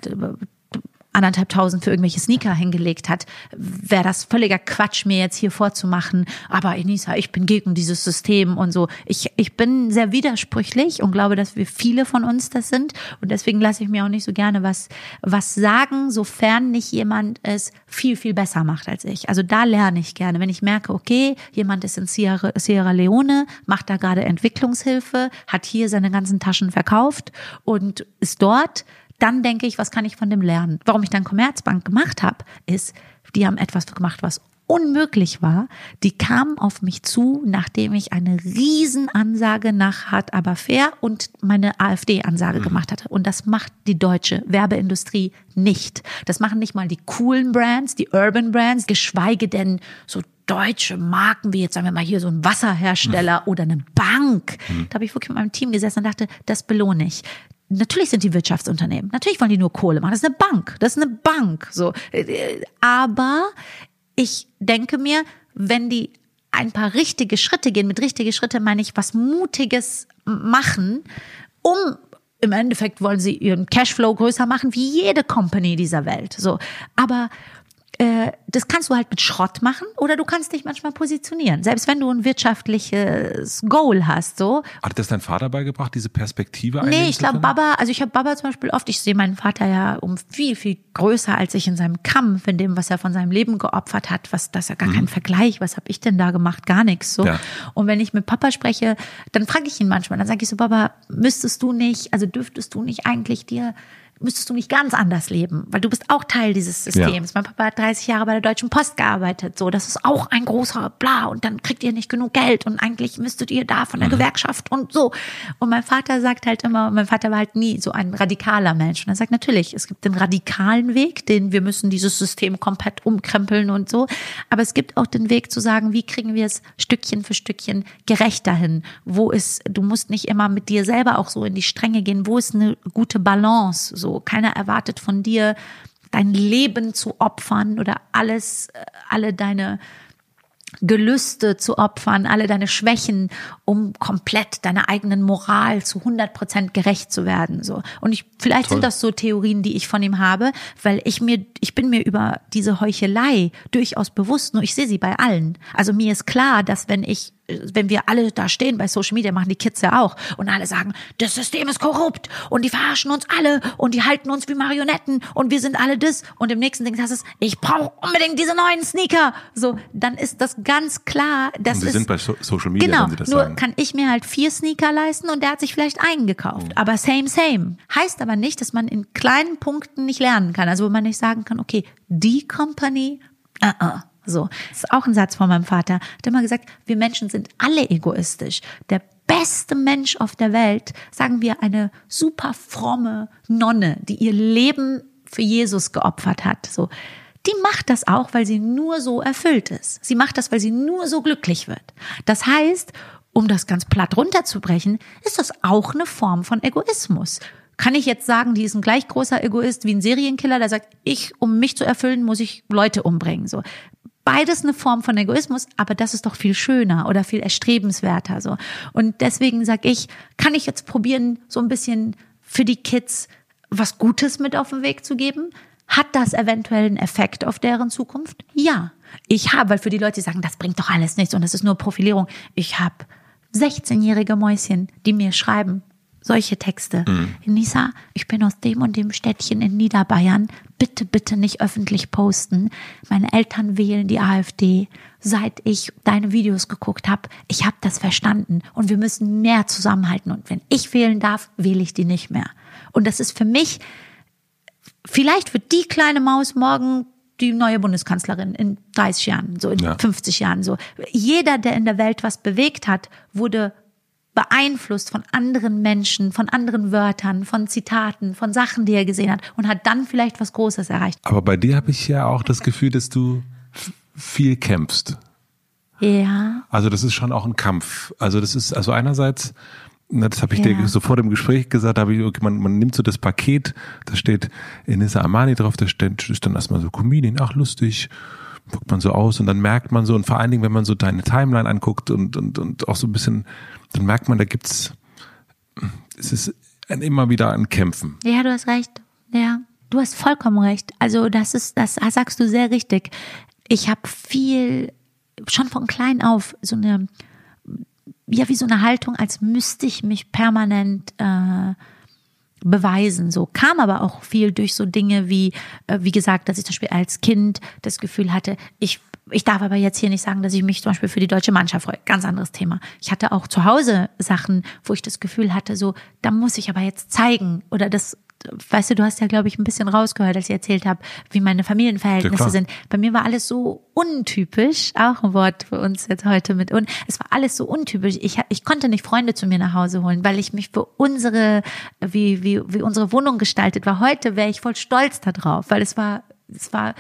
anderthalb tausend für irgendwelche Sneaker hingelegt hat, wäre das völliger Quatsch, mir jetzt hier vorzumachen, aber Enisa, ich bin gegen dieses System und so. Ich, ich bin sehr widersprüchlich und glaube, dass wir viele von uns das sind und deswegen lasse ich mir auch nicht so gerne was, was sagen, sofern nicht jemand es viel, viel besser macht als ich. Also da lerne ich gerne. Wenn ich merke, okay, jemand ist in Sierra, Sierra Leone, macht da gerade Entwicklungshilfe, hat hier seine ganzen Taschen verkauft und ist dort, dann denke ich, was kann ich von dem lernen? Warum ich dann Commerzbank gemacht habe, ist, die haben etwas gemacht, was unmöglich war. Die kamen auf mich zu, nachdem ich eine Riesenansage nach Hart aber fair und meine AfD-Ansage mhm. gemacht hatte. Und das macht die deutsche Werbeindustrie nicht. Das machen nicht mal die coolen Brands, die Urban Brands, geschweige denn so deutsche Marken wie jetzt sagen wir mal hier so ein Wasserhersteller mhm. oder eine Bank. Mhm. Da habe ich wirklich mit meinem Team gesessen und dachte, das belohne ich. Natürlich sind die Wirtschaftsunternehmen. Natürlich wollen die nur Kohle machen. Das ist eine Bank. Das ist eine Bank. So. Aber ich denke mir, wenn die ein paar richtige Schritte gehen, mit richtige Schritte meine ich was Mutiges machen, um im Endeffekt wollen sie ihren Cashflow größer machen, wie jede Company dieser Welt. So. Aber äh, das kannst du halt mit Schrott machen oder du kannst dich manchmal positionieren. Selbst wenn du ein wirtschaftliches Goal hast, so. Hat das dein Vater beigebracht, diese Perspektive Nee, ich glaube Baba, also ich habe Baba zum Beispiel oft, ich sehe meinen Vater ja um viel, viel größer als ich in seinem Kampf, in dem, was er von seinem Leben geopfert hat, was, das ist ja gar mhm. kein Vergleich, was habe ich denn da gemacht? Gar nichts, so. Ja. Und wenn ich mit Papa spreche, dann frage ich ihn manchmal, dann sage ich so, Baba, müsstest du nicht, also dürftest du nicht eigentlich dir müsstest du nicht ganz anders leben, weil du bist auch Teil dieses Systems. Ja. Mein Papa hat 30 Jahre bei der Deutschen Post gearbeitet, so, das ist auch ein großer Bla und dann kriegt ihr nicht genug Geld und eigentlich müsstet ihr da von der mhm. Gewerkschaft und so. Und mein Vater sagt halt immer, mein Vater war halt nie so ein radikaler Mensch und er sagt natürlich, es gibt den radikalen Weg, den wir müssen dieses System komplett umkrempeln und so, aber es gibt auch den Weg zu sagen, wie kriegen wir es Stückchen für Stückchen gerechter hin? Wo ist, du musst nicht immer mit dir selber auch so in die Stränge gehen, wo ist eine gute Balance so so. Keiner erwartet von dir, dein Leben zu opfern oder alles, äh, alle deine Gelüste zu opfern, alle deine Schwächen, um komplett deiner eigenen Moral zu 100 Prozent gerecht zu werden, so. Und ich, vielleicht Toll. sind das so Theorien, die ich von ihm habe, weil ich mir, ich bin mir über diese Heuchelei durchaus bewusst, nur ich sehe sie bei allen. Also mir ist klar, dass wenn ich wenn wir alle da stehen bei Social Media, machen die Kids ja auch und alle sagen, das System ist korrupt und die verarschen uns alle und die halten uns wie Marionetten und wir sind alle das und im nächsten Ding heißt es, ich brauche unbedingt diese neuen Sneaker. So, dann ist das ganz klar, dass und sie ist, sind bei so Social Media, genau, wenn sie das nur sagen. kann ich mir halt vier Sneaker leisten und der hat sich vielleicht einen gekauft, mhm. aber same same. Heißt aber nicht, dass man in kleinen Punkten nicht lernen kann, also wo man nicht sagen kann, okay, die Company uh -uh. So, das ist auch ein Satz von meinem Vater. Hat immer gesagt, wir Menschen sind alle egoistisch. Der beste Mensch auf der Welt, sagen wir eine super fromme Nonne, die ihr Leben für Jesus geopfert hat. So, die macht das auch, weil sie nur so erfüllt ist. Sie macht das, weil sie nur so glücklich wird. Das heißt, um das ganz platt runterzubrechen, ist das auch eine Form von Egoismus. Kann ich jetzt sagen, die ist ein gleich großer Egoist wie ein Serienkiller, der sagt, ich, um mich zu erfüllen, muss ich Leute umbringen. So beides eine Form von Egoismus, aber das ist doch viel schöner oder viel erstrebenswerter so. Und deswegen sage ich, kann ich jetzt probieren, so ein bisschen für die Kids was Gutes mit auf den Weg zu geben? Hat das eventuell einen Effekt auf deren Zukunft? Ja. Ich habe, weil für die Leute, die sagen, das bringt doch alles nichts und das ist nur Profilierung. Ich habe 16-jährige Mäuschen, die mir schreiben, solche Texte. Mhm. Nisa, ich bin aus dem und dem Städtchen in Niederbayern. Bitte, bitte nicht öffentlich posten. Meine Eltern wählen die AfD. Seit ich deine Videos geguckt habe, ich habe das verstanden und wir müssen mehr zusammenhalten. Und wenn ich wählen darf, wähle ich die nicht mehr. Und das ist für mich, vielleicht wird die kleine Maus morgen die neue Bundeskanzlerin in 30 Jahren, so in ja. 50 Jahren, so. Jeder, der in der Welt was bewegt hat, wurde beeinflusst von anderen Menschen, von anderen Wörtern, von Zitaten, von Sachen, die er gesehen hat und hat dann vielleicht was Großes erreicht. Aber bei dir habe ich ja auch das Gefühl, dass du viel kämpfst. Ja. Also das ist schon auch ein Kampf. Also das ist also einerseits das habe ich ja. dir sofort im Gespräch gesagt, habe ich, okay, man, man nimmt so das Paket, da steht Enissa Armani drauf, da steht, ist dann erstmal so Comedian, ach lustig, guckt man so aus und dann merkt man so, und vor allen Dingen, wenn man so deine Timeline anguckt und, und, und auch so ein bisschen, dann merkt man, da gibt's, es ist ein, immer wieder ein Kämpfen. Ja, du hast recht. Ja, du hast vollkommen recht. Also das ist, das sagst du sehr richtig. Ich habe viel, schon von klein auf, so eine, ja, wie so eine Haltung, als müsste ich mich permanent äh, beweisen. So kam aber auch viel durch so Dinge wie, äh, wie gesagt, dass ich zum Beispiel als Kind das Gefühl hatte, ich ich darf aber jetzt hier nicht sagen, dass ich mich zum Beispiel für die deutsche Mannschaft freue. Ganz anderes Thema. Ich hatte auch zu Hause Sachen, wo ich das Gefühl hatte, so, da muss ich aber jetzt zeigen oder das weißt du, du hast ja, glaube ich, ein bisschen rausgehört, als ich erzählt habe, wie meine Familienverhältnisse ja, sind. Bei mir war alles so untypisch, auch ein Wort für uns jetzt heute mit un. Es war alles so untypisch. Ich, ich konnte nicht Freunde zu mir nach Hause holen, weil ich mich für unsere, wie, wie, wie unsere Wohnung gestaltet war. Heute wäre ich voll stolz darauf, weil es war, es war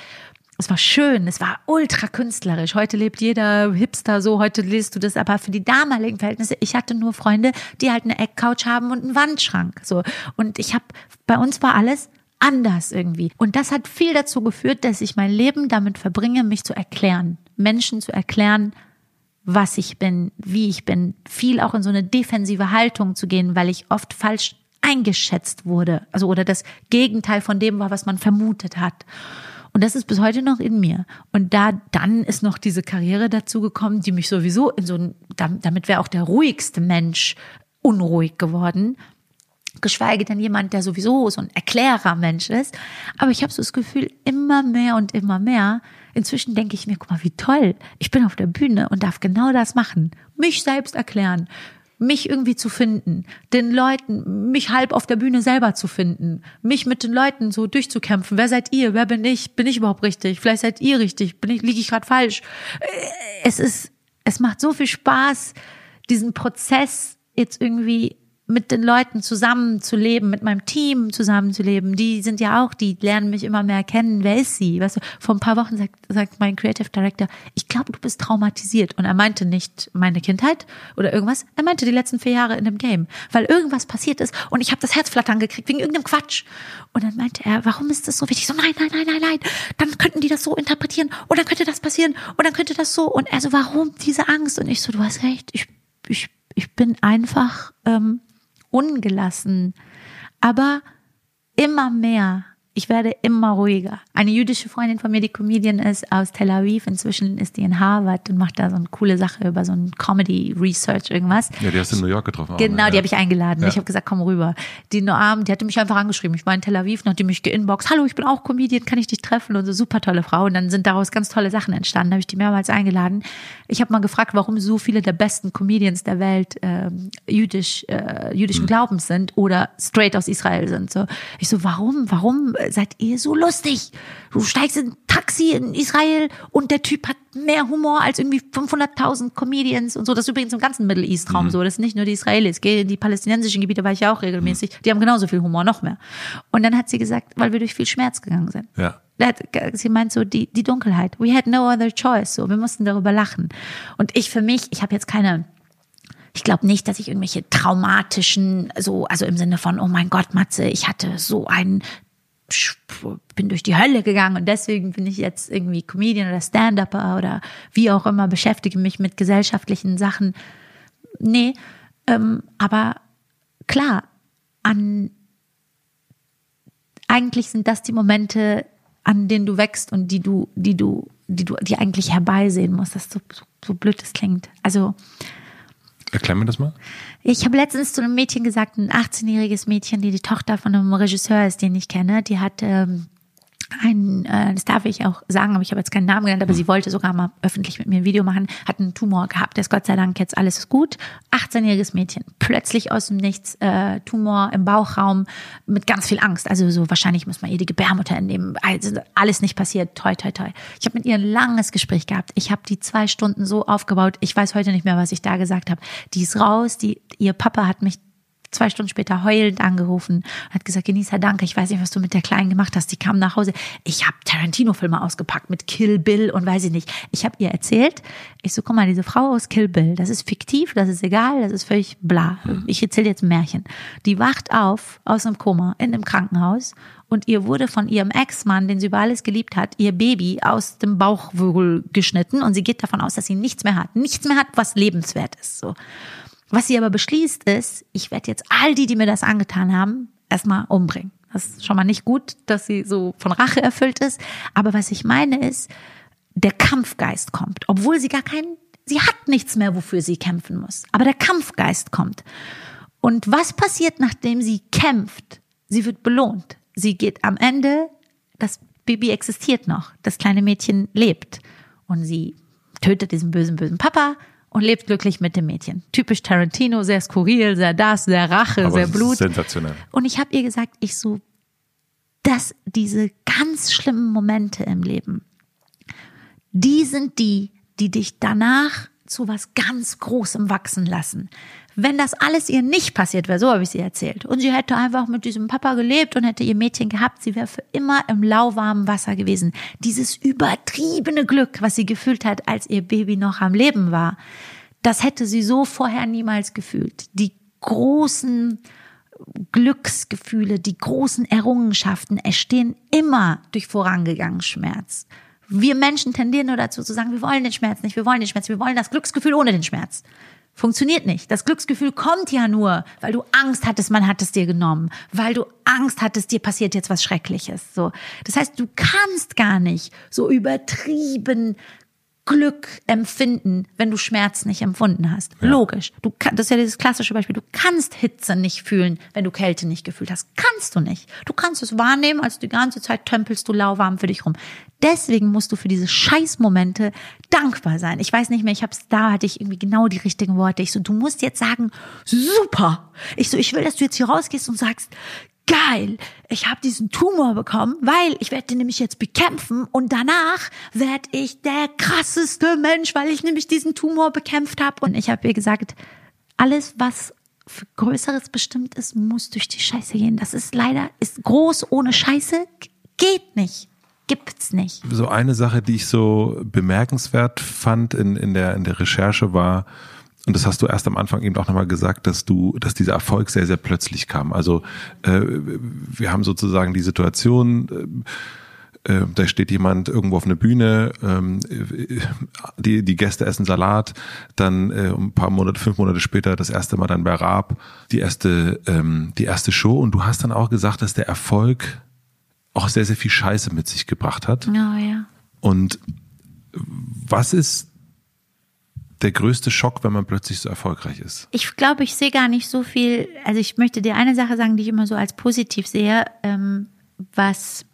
es war schön, es war ultra künstlerisch. Heute lebt jeder Hipster so, heute liest du das, aber für die damaligen Verhältnisse, ich hatte nur Freunde, die halt eine Eckcouch haben und einen Wandschrank, so. Und ich habe, bei uns war alles anders irgendwie. Und das hat viel dazu geführt, dass ich mein Leben damit verbringe, mich zu erklären, Menschen zu erklären, was ich bin, wie ich bin, viel auch in so eine defensive Haltung zu gehen, weil ich oft falsch eingeschätzt wurde, also oder das Gegenteil von dem war, was man vermutet hat. Und das ist bis heute noch in mir. Und da dann ist noch diese Karriere dazu gekommen, die mich sowieso in so ein, damit wäre auch der ruhigste Mensch unruhig geworden. Geschweige denn jemand, der sowieso so ein Erklärermensch ist. Aber ich habe so das Gefühl, immer mehr und immer mehr. Inzwischen denke ich mir, guck mal, wie toll. Ich bin auf der Bühne und darf genau das machen. Mich selbst erklären mich irgendwie zu finden, den Leuten, mich halb auf der Bühne selber zu finden, mich mit den Leuten so durchzukämpfen. Wer seid ihr? Wer bin ich? Bin ich überhaupt richtig? Vielleicht seid ihr richtig. Bin ich, liege ich gerade falsch? Es ist, es macht so viel Spaß, diesen Prozess jetzt irgendwie mit den Leuten zusammenzuleben, mit meinem Team zusammenzuleben. Die sind ja auch, die lernen mich immer mehr kennen. Wer ist sie? Weißt du, vor ein paar Wochen sagt, sagt mein Creative Director, ich glaube, du bist traumatisiert. Und er meinte nicht meine Kindheit oder irgendwas. Er meinte die letzten vier Jahre in dem Game, weil irgendwas passiert ist und ich habe das Herzflattern gekriegt wegen irgendeinem Quatsch. Und dann meinte er, warum ist das so wichtig? So, nein, nein, nein, nein, nein. Dann könnten die das so interpretieren und dann könnte das passieren und dann könnte das so. Und er so, warum diese Angst? Und ich so, du hast recht. Ich, ich, ich bin einfach ähm, ungelassen, aber immer mehr ich werde immer ruhiger. Eine jüdische Freundin von mir, die Comedian ist aus Tel Aviv, inzwischen ist die in Harvard und macht da so eine coole Sache über so ein Comedy Research irgendwas. Ja, die hast du in New York getroffen. Genau, auch, ne? die habe ich eingeladen. Ja. Ich habe gesagt, komm rüber. Die Noam, die hatte mich einfach angeschrieben. Ich war in Tel Aviv, nachdem mich geinboxt. Hallo, ich bin auch Comedian, kann ich dich treffen? Und so super tolle Frau. Und dann sind daraus ganz tolle Sachen entstanden. Da habe ich die mehrmals eingeladen. Ich habe mal gefragt, warum so viele der besten Comedians der Welt äh, jüdisch, äh, jüdischen hm. Glaubens sind oder straight aus Israel sind. So, ich so, warum, warum seid ihr so lustig? Du steigst in ein Taxi in Israel und der Typ hat mehr Humor als irgendwie 500.000 Comedians und so. Das ist übrigens im ganzen Middle East Raum mhm. so. Das ist nicht nur die Israelis. Gehe in die palästinensischen Gebiete, war ich ja auch regelmäßig. Die haben genauso viel Humor, noch mehr. Und dann hat sie gesagt, weil wir durch viel Schmerz gegangen sind. Ja. Sie meint so, die, die Dunkelheit. We had no other choice. So, wir mussten darüber lachen. Und ich für mich, ich habe jetzt keine ich glaube nicht, dass ich irgendwelche traumatischen, so, also im Sinne von, oh mein Gott, Matze, ich hatte so einen bin durch die Hölle gegangen und deswegen bin ich jetzt irgendwie Comedian oder Stand-Upper oder wie auch immer, beschäftige mich mit gesellschaftlichen Sachen. Nee, ähm, aber klar, an eigentlich sind das die Momente, an denen du wächst und die du, die du, die du, die eigentlich herbeisehen musst. Das so, so, so blöd das klingt. Also Erklär mir das mal. Ich habe letztens zu einem Mädchen gesagt, ein 18-jähriges Mädchen, die die Tochter von einem Regisseur ist, den ich kenne, die hat ähm, ein, äh, das darf ich auch sagen, aber ich habe jetzt keinen Namen genannt, aber sie wollte sogar mal öffentlich mit mir ein Video machen, hat einen Tumor gehabt, der ist Gott sei Dank jetzt alles gut. 18-jähriges Mädchen, plötzlich aus dem Nichts, äh, Tumor im Bauchraum mit ganz viel Angst. Also so wahrscheinlich muss man ihr die Gebärmutter entnehmen. Also alles nicht passiert, toi, toi, toi. Ich habe mit ihr ein langes Gespräch gehabt. Ich habe die zwei Stunden so aufgebaut. Ich weiß heute nicht mehr, was ich da gesagt habe. Die ist raus, die, ihr Papa hat mich zwei Stunden später heulend angerufen, hat gesagt, Genießer, danke, ich weiß nicht, was du mit der Kleinen gemacht hast. Die kam nach Hause. Ich habe Tarantino-Filme ausgepackt mit Kill Bill und weiß ich nicht. Ich habe ihr erzählt, ich so, guck mal, diese Frau aus Kill Bill, das ist fiktiv, das ist egal, das ist völlig bla. Ich erzähle jetzt ein Märchen. Die wacht auf aus einem Koma in einem Krankenhaus und ihr wurde von ihrem Ex-Mann, den sie über alles geliebt hat, ihr Baby aus dem Bauchwirbel geschnitten und sie geht davon aus, dass sie nichts mehr hat. Nichts mehr hat, was lebenswert ist. So. Was sie aber beschließt ist, ich werde jetzt all die, die mir das angetan haben, erstmal umbringen. Das ist schon mal nicht gut, dass sie so von Rache erfüllt ist. Aber was ich meine ist, der Kampfgeist kommt, obwohl sie gar keinen, sie hat nichts mehr, wofür sie kämpfen muss. Aber der Kampfgeist kommt. Und was passiert, nachdem sie kämpft? Sie wird belohnt. Sie geht am Ende, das Baby existiert noch, das kleine Mädchen lebt. Und sie tötet diesen bösen, bösen Papa und lebt glücklich mit dem Mädchen. Typisch Tarantino, sehr skurril, sehr das, sehr Rache, Aber sehr Blut. Sensationell. Und ich habe ihr gesagt, ich so, dass diese ganz schlimmen Momente im Leben, die sind die, die dich danach zu was ganz Großem wachsen lassen. Wenn das alles ihr nicht passiert wäre, so habe ich sie erzählt, und sie hätte einfach mit diesem Papa gelebt und hätte ihr Mädchen gehabt, sie wäre für immer im lauwarmen Wasser gewesen. Dieses übertriebene Glück, was sie gefühlt hat, als ihr Baby noch am Leben war, das hätte sie so vorher niemals gefühlt. Die großen Glücksgefühle, die großen Errungenschaften entstehen immer durch vorangegangenen Schmerz. Wir Menschen tendieren nur dazu zu sagen, wir wollen den Schmerz nicht, wir wollen den Schmerz, wir wollen das Glücksgefühl ohne den Schmerz. Funktioniert nicht. Das Glücksgefühl kommt ja nur, weil du Angst hattest, man hat es dir genommen, weil du Angst hattest, dir passiert jetzt was Schreckliches. So, das heißt, du kannst gar nicht so übertrieben Glück empfinden, wenn du Schmerz nicht empfunden hast. Ja. Logisch. Du kann, das ist ja dieses klassische Beispiel. Du kannst Hitze nicht fühlen, wenn du Kälte nicht gefühlt hast. Kannst du nicht. Du kannst es wahrnehmen, als die ganze Zeit tömpelst du lauwarm für dich rum. Deswegen musst du für diese Scheißmomente dankbar sein. Ich weiß nicht mehr, ich hab's da hatte ich irgendwie genau die richtigen Worte. Ich so, du musst jetzt sagen, super. Ich so, ich will, dass du jetzt hier rausgehst und sagst, geil, ich habe diesen Tumor bekommen, weil ich werde den nämlich jetzt bekämpfen und danach werde ich der krasseste Mensch, weil ich nämlich diesen Tumor bekämpft habe. Und ich habe ihr gesagt, alles, was für Größeres bestimmt ist, muss durch die Scheiße gehen. Das ist leider, ist groß ohne Scheiße, geht nicht. Gibt's nicht. So eine Sache, die ich so bemerkenswert fand in, in, der, in der Recherche war, und das hast du erst am Anfang eben auch nochmal gesagt, dass du, dass dieser Erfolg sehr, sehr plötzlich kam. Also äh, wir haben sozusagen die Situation, äh, äh da steht jemand irgendwo auf einer Bühne, ähm, die, die Gäste essen Salat, dann äh, ein paar Monate, fünf Monate später das erste Mal dann bei Raab, die erste, ähm, die erste Show. Und du hast dann auch gesagt, dass der Erfolg auch sehr, sehr viel Scheiße mit sich gebracht hat. Oh, ja. Und was ist der größte Schock, wenn man plötzlich so erfolgreich ist? Ich glaube, ich sehe gar nicht so viel. Also ich möchte dir eine Sache sagen, die ich immer so als positiv sehe, ähm, was,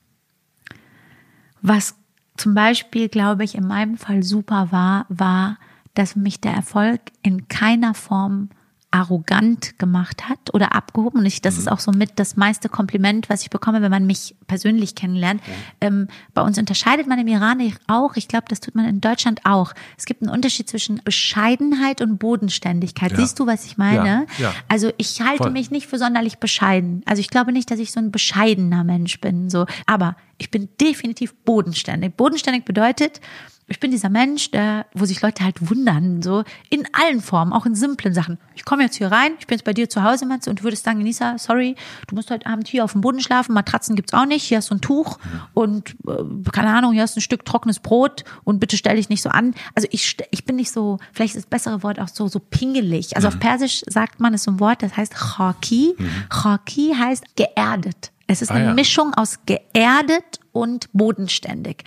was zum Beispiel, glaube ich, in meinem Fall super war, war, dass mich der Erfolg in keiner Form arrogant gemacht hat oder abgehoben. Und ich, das mhm. ist auch so mit das meiste Kompliment, was ich bekomme, wenn man mich persönlich kennenlernt. Ja. Ähm, bei uns unterscheidet man im Iran auch, ich glaube, das tut man in Deutschland auch. Es gibt einen Unterschied zwischen Bescheidenheit und Bodenständigkeit. Ja. Siehst du, was ich meine? Ja. Also ich halte Voll. mich nicht für sonderlich bescheiden. Also ich glaube nicht, dass ich so ein bescheidener Mensch bin. So, aber ich bin definitiv bodenständig. Bodenständig bedeutet, ich bin dieser Mensch, der, wo sich Leute halt wundern, so in allen Formen, auch in simplen Sachen. Ich komme jetzt hier rein, ich bin jetzt bei dir zu Hause, Matze, und du würdest sagen, Nisa, sorry, du musst heute Abend hier auf dem Boden schlafen, Matratzen gibt's auch nicht, hier hast du ein Tuch und äh, keine Ahnung, hier hast du ein Stück trockenes Brot und bitte stell dich nicht so an. Also ich, ich bin nicht so, vielleicht ist das bessere Wort auch so, so pingelig. Also mhm. auf Persisch sagt man, ist so ein Wort, das heißt Chaki. Mhm. Chaki heißt geerdet. Es ist ah, eine ja. Mischung aus geerdet und bodenständig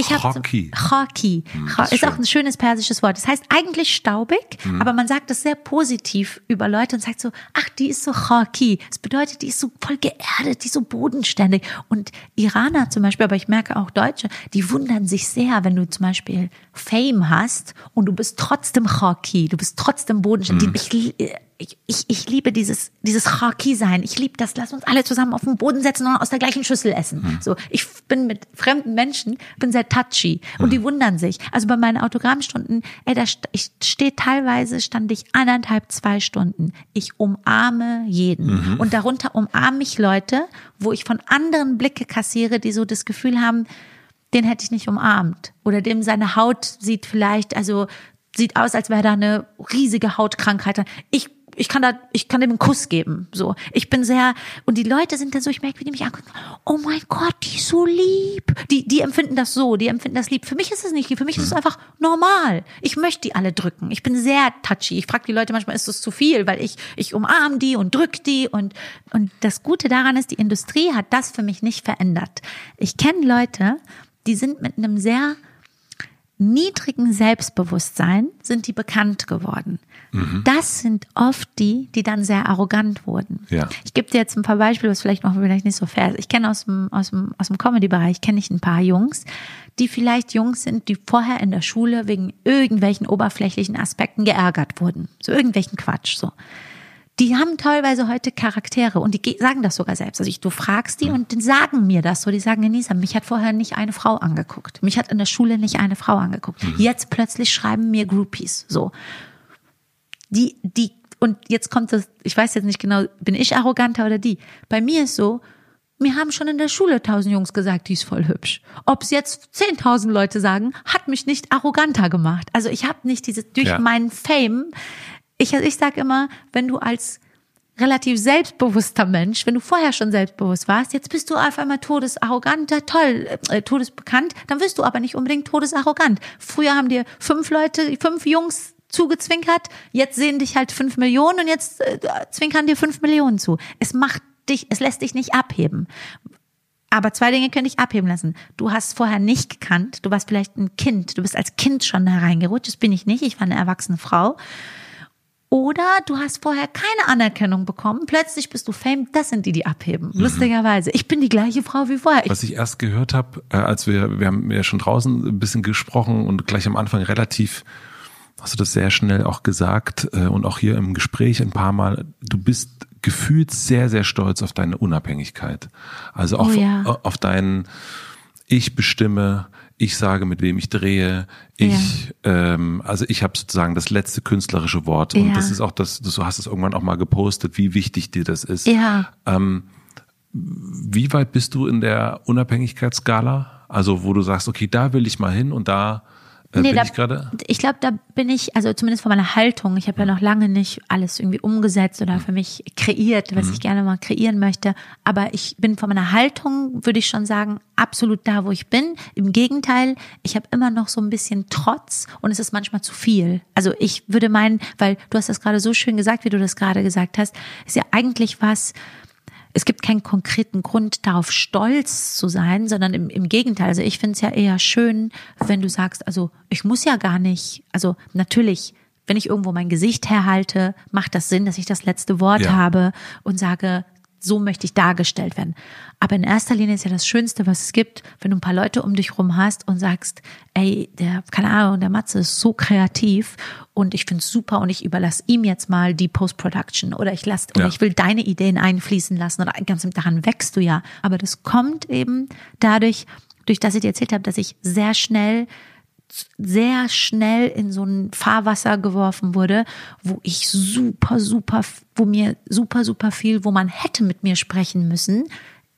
Ich habe Hockey. Hockey. Hm, das ist ist auch ein schönes persisches Wort. Das heißt eigentlich staubig, Hm. aber man sagt es sehr positiv über Leute und sagt so, ach, die ist so Hockey. Das bedeutet, die ist so voll geerdet, die ist so bodenständig. Und Iraner zum Beispiel, aber ich merke auch Deutsche, die wundern sich sehr, wenn du zum Beispiel Fame hast und du bist trotzdem Hockey, du bist trotzdem bodenständig. Ich, li- ich, ich, ich liebe dieses, dieses Hockey sein. Ich liebe das. Lass uns alle zusammen auf den Boden setzen und aus der gleichen Schüssel essen. So, ich bin mit fremden Menschen, bin sehr touchy und die wundern sich. Also bei meinen Autogrammstunden, ey, da ich stehe teilweise stand ich anderthalb, zwei Stunden. Ich umarme jeden und darunter umarme ich Leute, wo ich von anderen Blicke kassiere, die so das Gefühl haben, den hätte ich nicht umarmt. Oder dem seine Haut sieht vielleicht, also sieht aus, als wäre da eine riesige Hautkrankheit. Ich, ich kann da, ich kann dem einen Kuss geben. So. Ich bin sehr, und die Leute sind dann so, ich merke, wie die mich angucken, oh mein Gott, die ist so lieb. Die, die empfinden das so, die empfinden das lieb. Für mich ist es nicht lieb, für mich ist es einfach normal. Ich möchte die alle drücken. Ich bin sehr touchy. Ich frage die Leute manchmal, ist das zu viel? Weil ich, ich umarme die und drück die und, und das Gute daran ist, die Industrie hat das für mich nicht verändert. Ich kenne Leute, die sind mit einem sehr niedrigen Selbstbewusstsein sind die bekannt geworden. Das sind oft die, die dann sehr arrogant wurden. Ja. Ich gebe dir jetzt ein paar Beispiele, was vielleicht noch vielleicht nicht so fair ist. Ich kenne aus dem, aus dem, aus dem Comedy-Bereich, kenne ich ein paar Jungs, die vielleicht Jungs sind, die vorher in der Schule wegen irgendwelchen oberflächlichen Aspekten geärgert wurden. So irgendwelchen Quatsch, so. Die haben teilweise heute Charaktere und die ge- sagen das sogar selbst. Also ich, du fragst die und die sagen mir das so. Die sagen, Enisa, mich hat vorher nicht eine Frau angeguckt. Mich hat in der Schule nicht eine Frau angeguckt. Jetzt plötzlich schreiben mir Groupies. So. Die, die, und jetzt kommt das, ich weiß jetzt nicht genau, bin ich arroganter oder die? Bei mir ist so, mir haben schon in der Schule tausend Jungs gesagt, die ist voll hübsch. Ob es jetzt zehntausend Leute sagen, hat mich nicht arroganter gemacht. Also ich habe nicht diese, durch Ja. meinen Fame, ich, ich sag immer, wenn du als relativ selbstbewusster Mensch, wenn du vorher schon selbstbewusst warst, jetzt bist du auf einmal todesarrogant, ja, toll, äh, todesbekannt, dann wirst du aber nicht unbedingt todesarrogant. Früher haben dir fünf Leute, fünf Jungs zugezwinkert, jetzt sehen dich halt fünf Millionen und jetzt äh, zwinkern dir fünf Millionen zu. Es macht dich, es lässt dich nicht abheben. Aber zwei Dinge könnte ich abheben lassen. Du hast vorher nicht gekannt, du warst vielleicht ein Kind, du bist als Kind schon hereingerutscht, das bin ich nicht, ich war eine erwachsene Frau. Oder du hast vorher keine Anerkennung bekommen, plötzlich bist du Fame, das sind die, die abheben. Lustigerweise. Ich bin die gleiche Frau wie vorher. Was ich erst gehört habe, äh, als wir, wir haben ja schon draußen ein bisschen gesprochen und gleich am Anfang relativ, hast du das sehr schnell auch gesagt äh, und auch hier im Gespräch ein paar Mal, du bist gefühlt sehr, sehr stolz auf deine Unabhängigkeit. Also auch Oh ja. auf, auf deinen, ich bestimme, ich sage, mit wem ich drehe, ich, ähm, also ich habe sozusagen das letzte künstlerische Wort und Ja. das ist auch das, du hast es irgendwann auch mal gepostet, wie wichtig dir das ist. ja. Wie weit bist du in der Unabhängigkeitsskala? Also wo du sagst, okay, da will ich mal hin und da äh, bin da, ich gerade. ich glaube, da bin ich, also zumindest von meiner Haltung, ich habe ja noch lange nicht alles irgendwie umgesetzt oder für mich kreiert, was ich gerne mal kreieren möchte. Aber ich bin von meiner Haltung, würde ich schon sagen, absolut da, wo ich bin. Im Gegenteil, ich habe immer noch so ein bisschen Trotz und es ist manchmal zu viel. Also ich würde meinen, weil du hast das gerade so schön gesagt, wie du das gerade gesagt hast, ist ja eigentlich was, es gibt keinen konkreten Grund, darauf stolz zu sein, sondern im, im Gegenteil. Also ich finde es ja eher schön, wenn du sagst, also ich muss ja gar nicht, also natürlich, wenn ich irgendwo mein Gesicht herhalte, macht das Sinn, dass ich das letzte Wort Ja. habe und sage, so möchte ich dargestellt werden. Aber in erster Linie ist ja das Schönste, was es gibt, wenn du ein paar Leute um dich rum hast und sagst, ey, der, keine Ahnung, der Matze ist so kreativ und ich finde es super und ich überlasse ihm jetzt mal die Post-Production oder ich lasse, oder Ja. ich will deine Ideen einfließen lassen oder ganz daran wächst du ja. Aber das kommt eben dadurch, durch das ich dir erzählt habe, dass ich sehr schnell sehr schnell in so ein Fahrwasser geworfen wurde, wo ich super, super, wo mir super, super viel, wo man hätte mit mir sprechen müssen,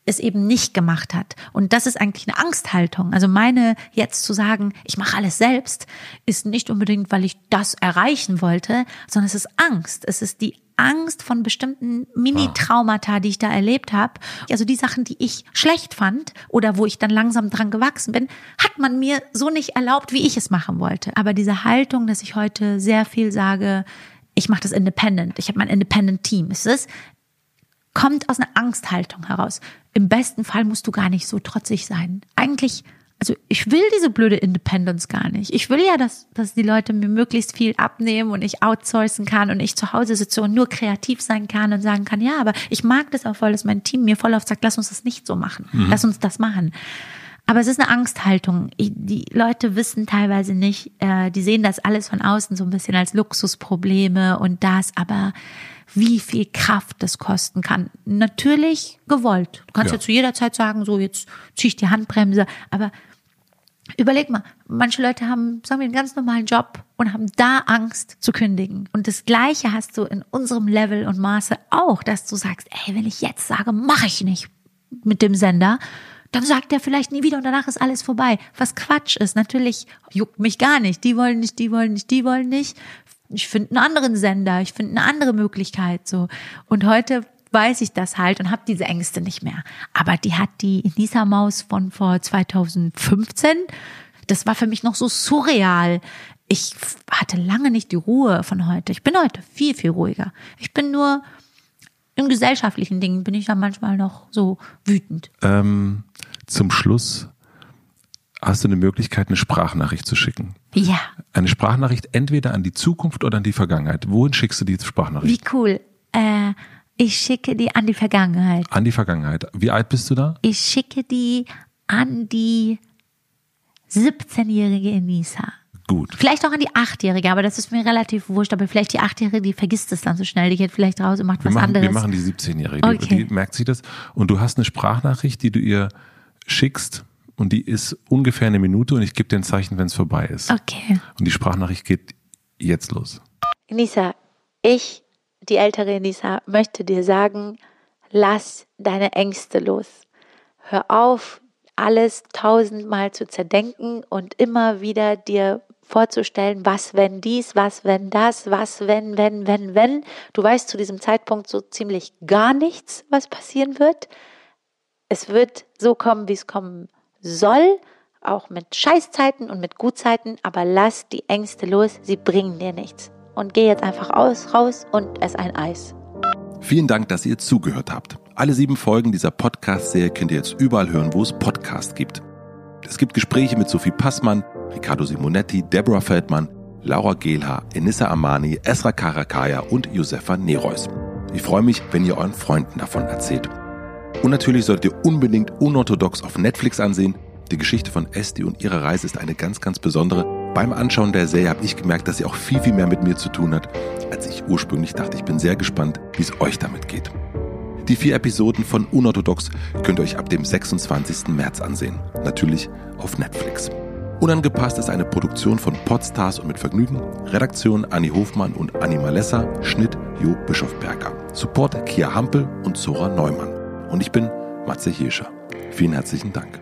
es eben nicht gemacht hat. Und das ist eigentlich eine Angsthaltung. Also meine jetzt zu sagen, ich mache alles selbst, ist nicht unbedingt, weil ich das erreichen wollte, sondern es ist Angst. Es ist die Angst von bestimmten Mini-Traumata, die ich da erlebt habe. Also die Sachen, die ich schlecht fand oder wo ich dann langsam dran gewachsen bin, hat man mir so nicht erlaubt, wie ich es machen wollte. Aber diese Haltung, dass ich heute sehr viel sage, ich mache das independent, ich habe mein independent Team, ist es, kommt aus einer Angsthaltung heraus. Im besten Fall musst du gar nicht so trotzig sein. Eigentlich also ich will diese blöde Independence gar nicht. Ich will ja, dass, dass die Leute mir möglichst viel abnehmen und ich outsourcen kann und ich zu Hause sitze und nur kreativ sein kann und sagen kann, ja, aber ich mag das auch voll, dass mein Team mir voll oft sagt, lass uns das nicht so machen. Mhm. Lass uns das machen. Aber es ist eine Angsthaltung. Die Leute wissen teilweise nicht, äh, die sehen das alles von außen so ein bisschen als Luxusprobleme und das, aber wie viel Kraft das kosten kann. Natürlich gewollt. Du kannst ja, ja zu jeder Zeit sagen, so jetzt ziehe ich die Handbremse, aber Überleg mal, manche Leute haben, sagen wir, einen ganz normalen Job und haben da Angst zu kündigen. Und das Gleiche hast du in unserem Level und Maße auch, dass du sagst, ey, wenn ich jetzt sage, mache ich nicht mit dem Sender, dann sagt er vielleicht nie wieder und danach ist alles vorbei. Was Quatsch ist. Natürlich juckt mich gar nicht. Die wollen nicht, die wollen nicht, die wollen nicht. Ich finde einen anderen Sender, ich finde eine andere Möglichkeit so. Und heute weiß ich das halt und habe diese Ängste nicht mehr. Aber die hat die Nisa Maus von vor 2015. Das war für mich noch so surreal. Ich hatte lange nicht die Ruhe von heute. Ich bin heute viel, viel ruhiger. Ich bin nur in gesellschaftlichen Dingen bin ich ja manchmal noch so wütend. Ähm, zum Schluss hast du eine Möglichkeit, eine Sprachnachricht zu schicken. Ja. Eine Sprachnachricht entweder an die Zukunft oder an die Vergangenheit. Wohin schickst du die Sprachnachricht? Wie cool. Äh, ich schicke die an die Vergangenheit. An die Vergangenheit. Wie alt bist du da? Ich schicke die an die 17-jährige Enisa. Gut. Vielleicht auch an die 8-jährige, aber das ist mir relativ wurscht. Aber vielleicht die 8-jährige, die vergisst es dann so schnell. Die geht vielleicht raus und macht wir was machen, anderes. Wir machen die 17-jährige. Okay. Die, die merkt sich das. Und du hast eine Sprachnachricht, die du ihr schickst. Und die ist ungefähr eine Minute und ich gebe dir ein Zeichen, wenn es vorbei ist. Okay. Und die Sprachnachricht geht jetzt los. Enisa, ich die ältere Nisa möchte dir sagen, lass deine Ängste los. Hör auf, alles tausendmal zu zerdenken und immer wieder dir vorzustellen, was wenn dies, was wenn das, was wenn, wenn, wenn, wenn. Du weißt zu diesem Zeitpunkt so ziemlich gar nichts, was passieren wird. Es wird so kommen, wie es kommen soll, auch mit Scheißzeiten und mit Gutzeiten, aber lass die Ängste los, sie bringen dir nichts und geh jetzt einfach aus, raus und ess ein Eis. Vielen Dank, dass ihr zugehört habt. Alle sieben Folgen dieser Podcast-Serie könnt ihr jetzt überall hören, wo es Podcasts gibt. Es gibt Gespräche mit Sophie Passmann, Riccardo Simonetti, Deborah Feldmann, Laura Gehlhaar, Enissa Amani, Esra Karakaya und Josefa Nereus. Ich freue mich, wenn ihr euren Freunden davon erzählt. Und natürlich solltet ihr unbedingt Unorthodox auf Netflix ansehen. Die Geschichte von Esti und ihrer Reise ist eine ganz, ganz besondere beim Anschauen der Serie habe ich gemerkt, dass sie auch viel, viel mehr mit mir zu tun hat, als ich ursprünglich dachte. Ich bin sehr gespannt, wie es euch damit geht. Die vier Episoden von Unorthodox könnt ihr euch ab dem 26. März ansehen. Natürlich auf Netflix. Unangepasst ist eine Produktion von Podstars und mit Vergnügen. Redaktion Anni Hofmann und Anni Malessa. Schnitt Jo Bischofberger. Support Kia Hampel und Zora Neumann. Und ich bin Matze Hirscher. Vielen herzlichen Dank.